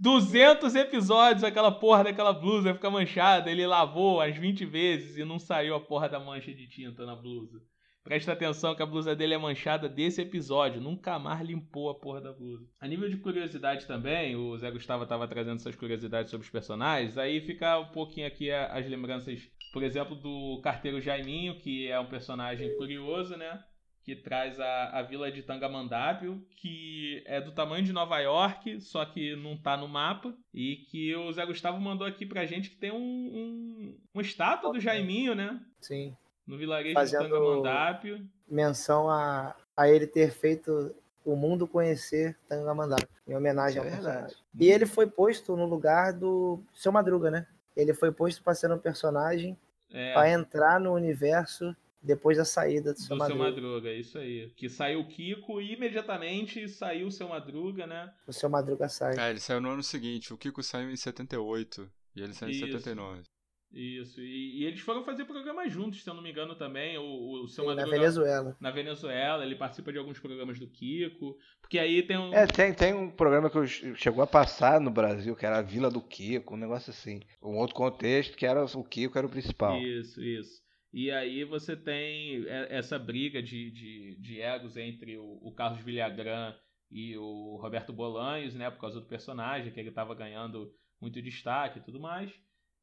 Speaker 1: 200 episódios, aquela porra daquela blusa fica manchada. Ele lavou as 20 vezes e não saiu a porra da mancha de tinta na blusa. Presta atenção que a blusa dele é manchada desse episódio. Nunca mais limpou a porra da blusa. A nível de curiosidade também, o Zé Gustavo estava trazendo essas curiosidades sobre os personagens. Aí fica um pouquinho aqui as lembranças, por exemplo, do carteiro Jaiminho, que é um personagem curioso, né? Que traz a, a vila de Tangamandápio, que é do tamanho de Nova York, só que não tá no mapa. E que o Zé Gustavo mandou aqui pra gente que tem um, um, uma estátua do Jaiminho, né?
Speaker 4: Sim.
Speaker 1: No vilarejo
Speaker 4: Fazendo-
Speaker 1: de Tangamandápio.
Speaker 4: Menção a, a ele ter feito o mundo conhecer Tangamandápio, em homenagem ao
Speaker 3: é verdade.
Speaker 4: personagem. E ele foi posto no lugar do seu Madruga, né? Ele foi posto para ser um personagem
Speaker 1: É,
Speaker 4: para entrar no universo depois da saída do
Speaker 1: do
Speaker 4: seu
Speaker 1: seu
Speaker 4: Madruga.
Speaker 1: Madruga, isso aí. Que saiu o Kiko e imediatamente saiu o seu Madruga, né?
Speaker 4: O seu Madruga sai.
Speaker 2: Ah, ele saiu no ano seguinte. O Kiko saiu em 78 e ele saiu
Speaker 1: Isso.
Speaker 2: em 79.
Speaker 1: Isso. E, e eles foram fazer programas juntos, se eu não me engano, também. O, o seu
Speaker 4: na
Speaker 1: Madruga
Speaker 4: Venezuela.
Speaker 1: na Venezuela, ele participa de alguns programas do Kiko. Porque aí tem um.
Speaker 3: É, tem, tem um programa que eu- chegou a passar no Brasil, que era a Vila do Kiko, um negócio assim. Um outro contexto que era o Kiko era o principal.
Speaker 1: Isso, isso. E aí você tem e- essa briga de, de, de egos entre o, o Carlos Villagrán e o Roberto Bolanhos, né? Por causa do personagem, que ele estava ganhando muito destaque e tudo mais.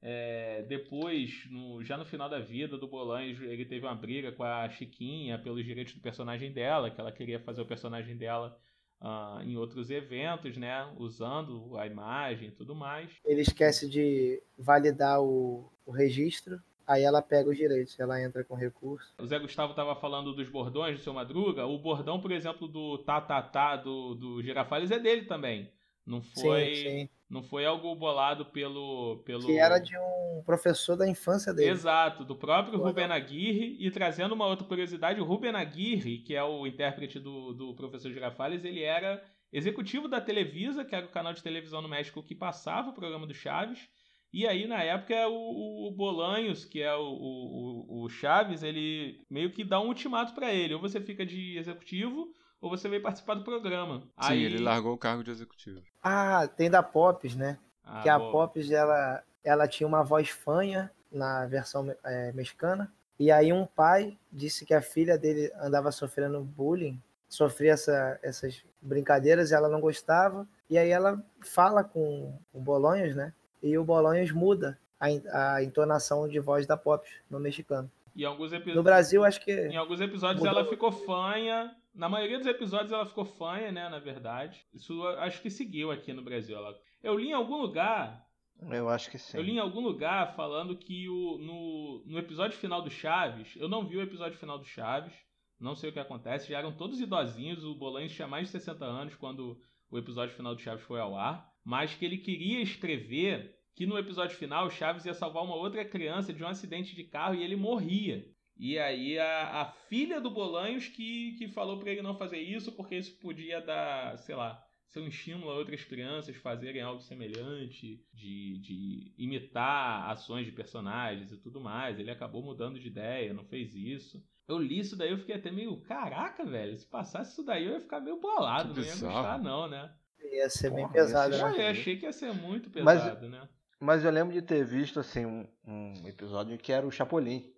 Speaker 1: É, depois, no- já no final da vida do Bolanhos, ele teve uma briga com a Chiquinha pelos direitos do personagem dela, que ela queria fazer o personagem dela ah, em outros eventos, né? Usando a imagem e tudo mais.
Speaker 4: Ele esquece de validar o, o registro, aí ela pega os direitos, ela entra com recurso.
Speaker 1: O Zé Gustavo estava falando dos bordões do seu Madruga. O bordão, por exemplo, do tá tá tá do, do Girafales é dele também. Não foi,
Speaker 4: Sim, sim.
Speaker 1: não foi algo bolado pelo pelo
Speaker 4: Que era de um professor da infância dele.
Speaker 1: Exato, do próprio
Speaker 4: Bordão.
Speaker 1: Ruben Aguirre. E trazendo uma outra curiosidade, o Ruben Aguirre, que é o intérprete do, do professor Girafales, ele era executivo da Televisa, que era o canal de televisão no México que passava o programa do Chaves. E aí, na época, o, o Bolanhos, que é o, o, o Chaves, ele meio que dá um ultimato pra ele. Ou você fica de executivo, ou você vem participar do programa.
Speaker 2: Sim,
Speaker 1: aí...
Speaker 2: ele largou o cargo de executivo.
Speaker 4: Ah, tem da Pops, né?
Speaker 1: Ah,
Speaker 4: que a
Speaker 1: boa.
Speaker 4: Pops, ela, ela tinha uma voz fanha na versão eh, mexicana. E aí um pai disse que a filha dele andava sofrendo bullying, sofria essa, essas brincadeiras e ela não gostava. E aí ela fala com o Bolonhos, né? E o Bolonhos muda a, a entonação de voz da Pops no mexicano.
Speaker 1: E em alguns
Speaker 4: No
Speaker 1: episódios.
Speaker 4: Brasil, acho que.
Speaker 1: Em alguns episódios
Speaker 4: Mudou.
Speaker 1: ela ficou fanha. Na maioria dos episódios ela ficou fanha, né? Na verdade. Isso eu acho que seguiu aqui no Brasil. Ela- Eu li em algum lugar.
Speaker 3: Eu acho que sim.
Speaker 1: Eu li em algum lugar falando que o, no, no episódio final do Chaves. Eu não vi o episódio final do Chaves. Não sei o que acontece. Já eram todos idosinhos. O Bolanhos tinha mais de 60 anos quando o episódio final do Chaves foi ao ar. Mas que ele queria escrever que no episódio final o Chaves ia salvar uma outra criança de um acidente de carro e ele morria. E aí a, a filha do Bolanhos que, que falou pra ele não fazer isso porque isso podia dar, sei lá, ser um estímulo a outras crianças fazerem algo semelhante, de, de imitar ações de personagens e tudo mais. Ele acabou mudando de ideia, não fez isso. Eu li isso daí, eu fiquei até meio, caraca, velho, se passasse isso daí eu ia ficar meio bolado,
Speaker 2: Que
Speaker 1: não ia
Speaker 2: bizarro.
Speaker 1: gostar não, né?
Speaker 4: Ia ser bem
Speaker 3: Porra,
Speaker 4: pesado,
Speaker 3: ser
Speaker 1: Pô,
Speaker 4: né?
Speaker 1: eu achei que ia ser muito
Speaker 3: Mas-
Speaker 1: pesado, né?
Speaker 3: Mas eu lembro de ter visto assim um, um episódio que era o Chapolin.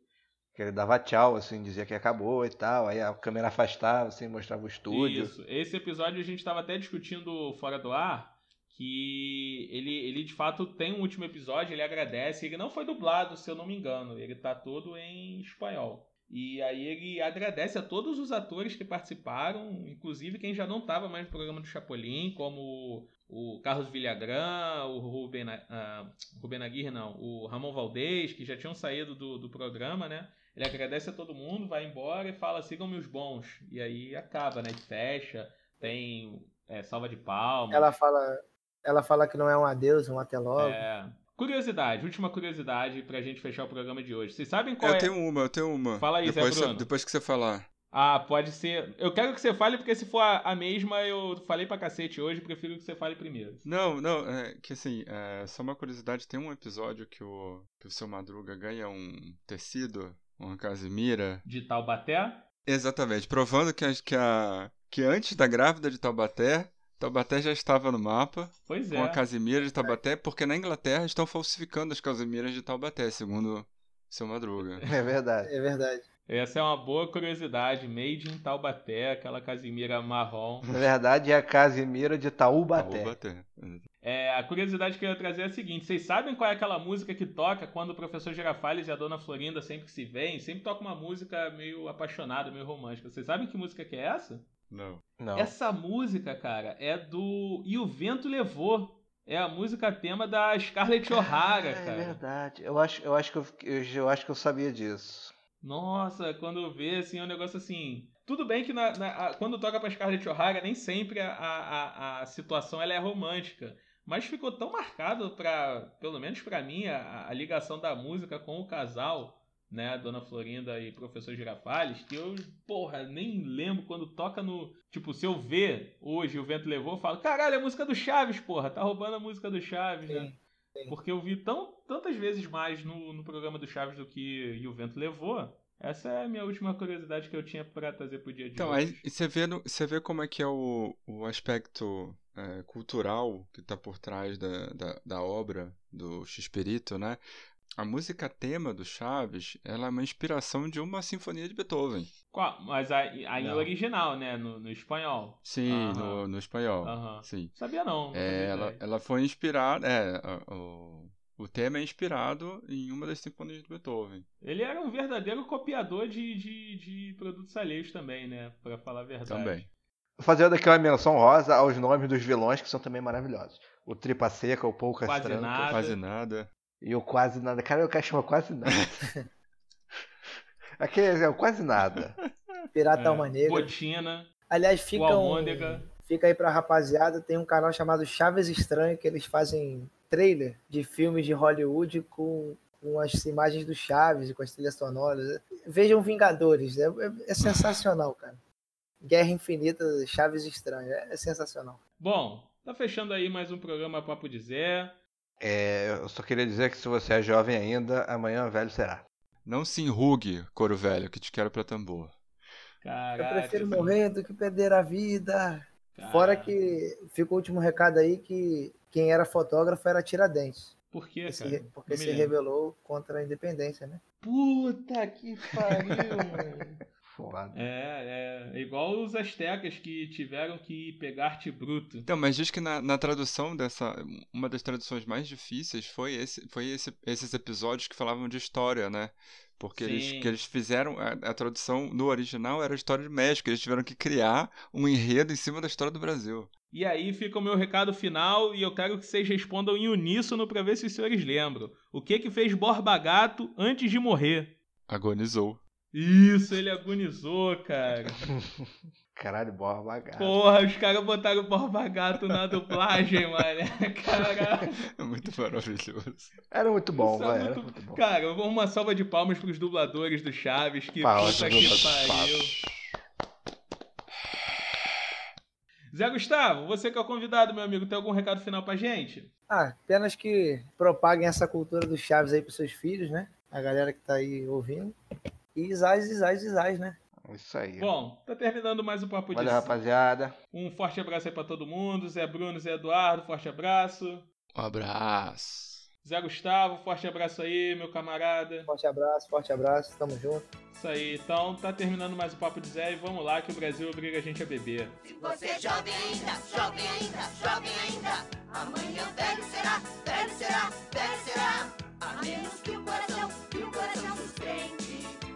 Speaker 3: Que ele dava tchau, assim, dizia que acabou e tal. Aí a câmera afastava, assim, mostrava o estúdio.
Speaker 1: Isso. Esse episódio a gente estava até discutindo fora do ar que ele, ele de fato tem um último episódio, ele agradece. Ele não foi dublado, se eu não me engano. Ele tá todo em espanhol. E aí ele agradece a todos os atores que participaram, inclusive quem já não estava mais no programa do Chapolin, como o Carlos Villagrán, o Ruben, ah, Ruben Aguirre, não, o Ramon Valdez, que já tinham saído do, do programa, né? Ele agradece a todo mundo, vai embora e fala: sigam-me os bons. E aí acaba, né? Fecha, tem é, salva de palmas.
Speaker 4: Ela fala, ela fala que não é um adeus, um até logo.
Speaker 1: É. Curiosidade, última curiosidade pra gente fechar o programa de hoje. Vocês sabem qual
Speaker 2: Eu
Speaker 1: é?
Speaker 2: tenho uma, eu tenho uma.
Speaker 1: Fala aí, Zé
Speaker 2: depois, você-
Speaker 1: Bruno.
Speaker 2: depois que você falar.
Speaker 1: Ah, pode ser. Eu quero que você fale, porque se for a, a mesma, eu falei pra cacete hoje, prefiro que você fale primeiro.
Speaker 2: Não, não, é que assim, é, só uma curiosidade, tem um episódio que o, que o seu Madruga ganha um tecido, uma casimira.
Speaker 1: De Taubaté?
Speaker 2: Exatamente, provando que, a, que, a, que antes da grávida de Taubaté, Taubaté já estava no mapa
Speaker 1: Pois é.
Speaker 2: com a casimira de Taubaté, porque na Inglaterra estão falsificando as casimiras de Taubaté, segundo o seu Madruga.
Speaker 3: É verdade.
Speaker 4: É verdade.
Speaker 1: Essa é uma boa curiosidade. Made in Taubaté, aquela casimira marrom.
Speaker 3: Na verdade é a Casimira de Taubaté.
Speaker 2: Taubaté.
Speaker 1: É, a curiosidade que eu ia trazer é a seguinte: vocês sabem qual é aquela música que toca quando o professor Girafales e a dona Florinda sempre se veem? Sempre toca uma música meio apaixonada, meio romântica. Vocês sabem que música que é essa?
Speaker 2: Não.
Speaker 3: Não.
Speaker 1: Essa música, cara, é do E o Vento Levou. É a música tema da Scarlett O'Hara,
Speaker 3: Ah,
Speaker 1: cara.
Speaker 3: É verdade. Eu acho, eu acho que eu, eu, eu acho que eu sabia disso.
Speaker 1: Nossa, quando vê, assim, é um negócio assim. Tudo bem que na- na- a- quando toca pra Scarlett O'Hara, nem sempre a, a, a situação ela é romântica. Mas ficou tão marcado para, pelo menos pra mim, a, a ligação da música com o casal, né, Dona Florinda e Professor Girafales, que eu, porra, nem lembro quando toca no. Tipo, se eu ver hoje o vento levou, eu falo, caralho, é a música do Chaves, porra, tá roubando a música do Chaves, né?
Speaker 4: Sim, sim.
Speaker 1: Porque eu vi tão, tantas vezes mais no, no programa do Chaves do que E o Vento Levou. Essa é a minha última curiosidade que eu tinha pra trazer pro dia de
Speaker 2: Então,
Speaker 1: hoje.
Speaker 2: aí e você vê, no- você vê como é que é o, o aspecto é, cultural que está por trás da, da, da obra do Xperito, né? A música tema do Chaves, ela é uma inspiração de uma sinfonia de Beethoven.
Speaker 1: Qual? Mas aí aí
Speaker 3: Não.
Speaker 1: original, né? No, no espanhol.
Speaker 2: Sim, no, no espanhol.
Speaker 1: Aham.
Speaker 2: Sim.
Speaker 1: Sabia não.
Speaker 2: É, ela,
Speaker 1: ideia.
Speaker 2: ela foi inspirada. É, o, o tema é inspirado em uma das sinfonias de Beethoven.
Speaker 1: Ele era um verdadeiro copiador de, de, de produtos alheios também, né? Pra falar a verdade.
Speaker 2: Também.
Speaker 3: Fazendo aqui uma menção rosa aos nomes dos vilões que são também maravilhosos. O Tripa Seca, o Poucas
Speaker 1: Quase
Speaker 3: Trancas
Speaker 1: nada.
Speaker 2: Quase nada.
Speaker 3: e o Quase Nada. Cara, o cara chama Quase Nada. Aquele é Quase Nada.
Speaker 4: Pirata
Speaker 1: É,
Speaker 4: Alma Negra.
Speaker 1: Botina,
Speaker 4: Aliás,
Speaker 1: o
Speaker 4: fica, um, fica aí pra rapaziada, tem um canal chamado Chaves Estranho, que eles fazem trailer de filmes de Hollywood com, com as imagens do Chaves e com as trilhas sonoras. Vejam Vingadores, é, é- é sensacional, cara. Guerra Infinita, Chaves Estranho, é, é sensacional.
Speaker 1: Bom, tá fechando aí mais um programa Papo de Zé.
Speaker 3: É, eu só queria dizer que se você é jovem ainda, amanhã velho será.
Speaker 2: Não se enrugue, coro velho, que te quero pra tambor.
Speaker 1: Caraca.
Speaker 4: Eu prefiro morrer do que perder a vida.
Speaker 1: Caraca.
Speaker 4: Fora que fica o último recado aí que quem era fotógrafo era Tiradentes.
Speaker 1: Por quê,
Speaker 4: Porque, se,
Speaker 1: cara?
Speaker 4: porque
Speaker 1: Não me
Speaker 4: se
Speaker 1: lembro.
Speaker 4: rebelou contra a independência, né?
Speaker 1: Puta que pariu, mano.
Speaker 3: Foda.
Speaker 1: É, é igual os astecas que tiveram que pegar arte bruto.
Speaker 2: Então, mas diz que na, na tradução dessa. Uma das traduções mais difíceis foi, esse, foi esse, esses episódios que falavam de história, né? Porque eles, que eles fizeram. A, a tradução no original era a história de México. Eles tiveram que criar um enredo em cima da história do Brasil.
Speaker 1: E aí fica o meu recado final e eu quero que vocês respondam em uníssono pra ver se os senhores lembram. O que que fez Borba Gato antes de morrer?
Speaker 2: Agonizou.
Speaker 1: Isso, ele agonizou, cara.
Speaker 3: Caralho, borba gato.
Speaker 1: Porra, os caras botaram o Borba Gato na dublagem, mano. Caralho.
Speaker 2: É muito maravilhoso.
Speaker 3: Era muito bom,
Speaker 1: Isso é muito-
Speaker 3: muito bom.
Speaker 1: Cara, uma salva de palmas pros dubladores do Chaves, que
Speaker 3: Palmas
Speaker 1: puta que pariu. Zé Gustavo, você que é o convidado, meu amigo, tem algum recado final pra gente?
Speaker 4: Ah, apenas que propaguem essa cultura do Chaves aí pros seus filhos, né? A galera que tá aí ouvindo. E zaz, zaz, zaz, né?
Speaker 3: Isso aí.
Speaker 1: Bom, tá terminando mais o Papo de
Speaker 3: Valeu, rapaziada.
Speaker 1: Um forte abraço aí pra todo mundo. Zé Bruno, Zé Eduardo, forte abraço.
Speaker 2: Um abraço.
Speaker 1: Zé Gustavo, forte abraço aí, meu camarada.
Speaker 4: Forte abraço, forte abraço, tamo junto.
Speaker 1: Isso aí, então tá terminando mais o Papo de Zé e vamos lá que o Brasil obriga a gente a beber.
Speaker 6: Você é jovem ainda, jovem ainda, jovem ainda. Amanhã velho será, velho será, velho será. A menos que o coração, que o coração sustente.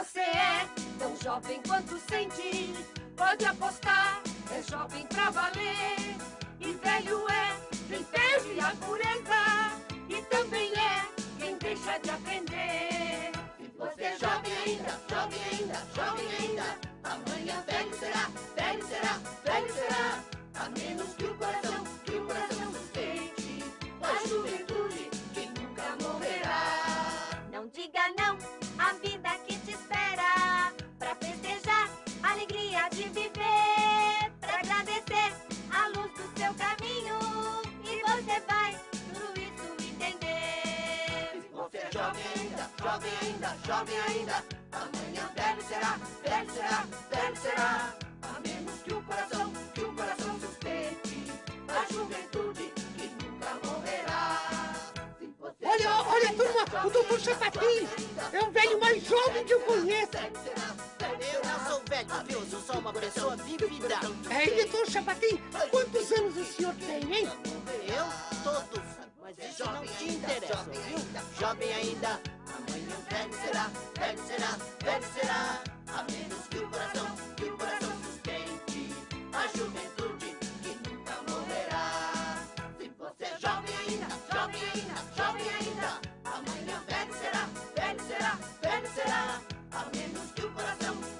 Speaker 6: você é tão jovem quanto sente, pode apostar, é jovem pra valer. E velho é quem perde a pureza, e também é quem deixa de aprender. Você é jovem ainda, jovem ainda, jovem ainda, amanhã velho será, velho será, velho será. A menos que o coração, ainda, jovem ainda, amanhã velho será, velho será, velho será.
Speaker 7: turma, o doutor
Speaker 6: Chapatinho tá
Speaker 7: é o velho mais jovem que eu conheço.
Speaker 8: Eu não sou velho, eu Sou só uma pessoa vivida.
Speaker 7: É, Ei, doutor Chapatinho, quantos anos o senhor tem, hein?
Speaker 8: Eu? Todos. Mas isso não te interessa, viu? Jovem ainda.
Speaker 6: Amanhã velho será, velho será, velho será. A menos que o coração, que o
Speaker 8: coração sustente a juventude que nunca morrerá. Se você é jovem ainda,
Speaker 6: jovem ainda, jovem ainda. A menos que o coração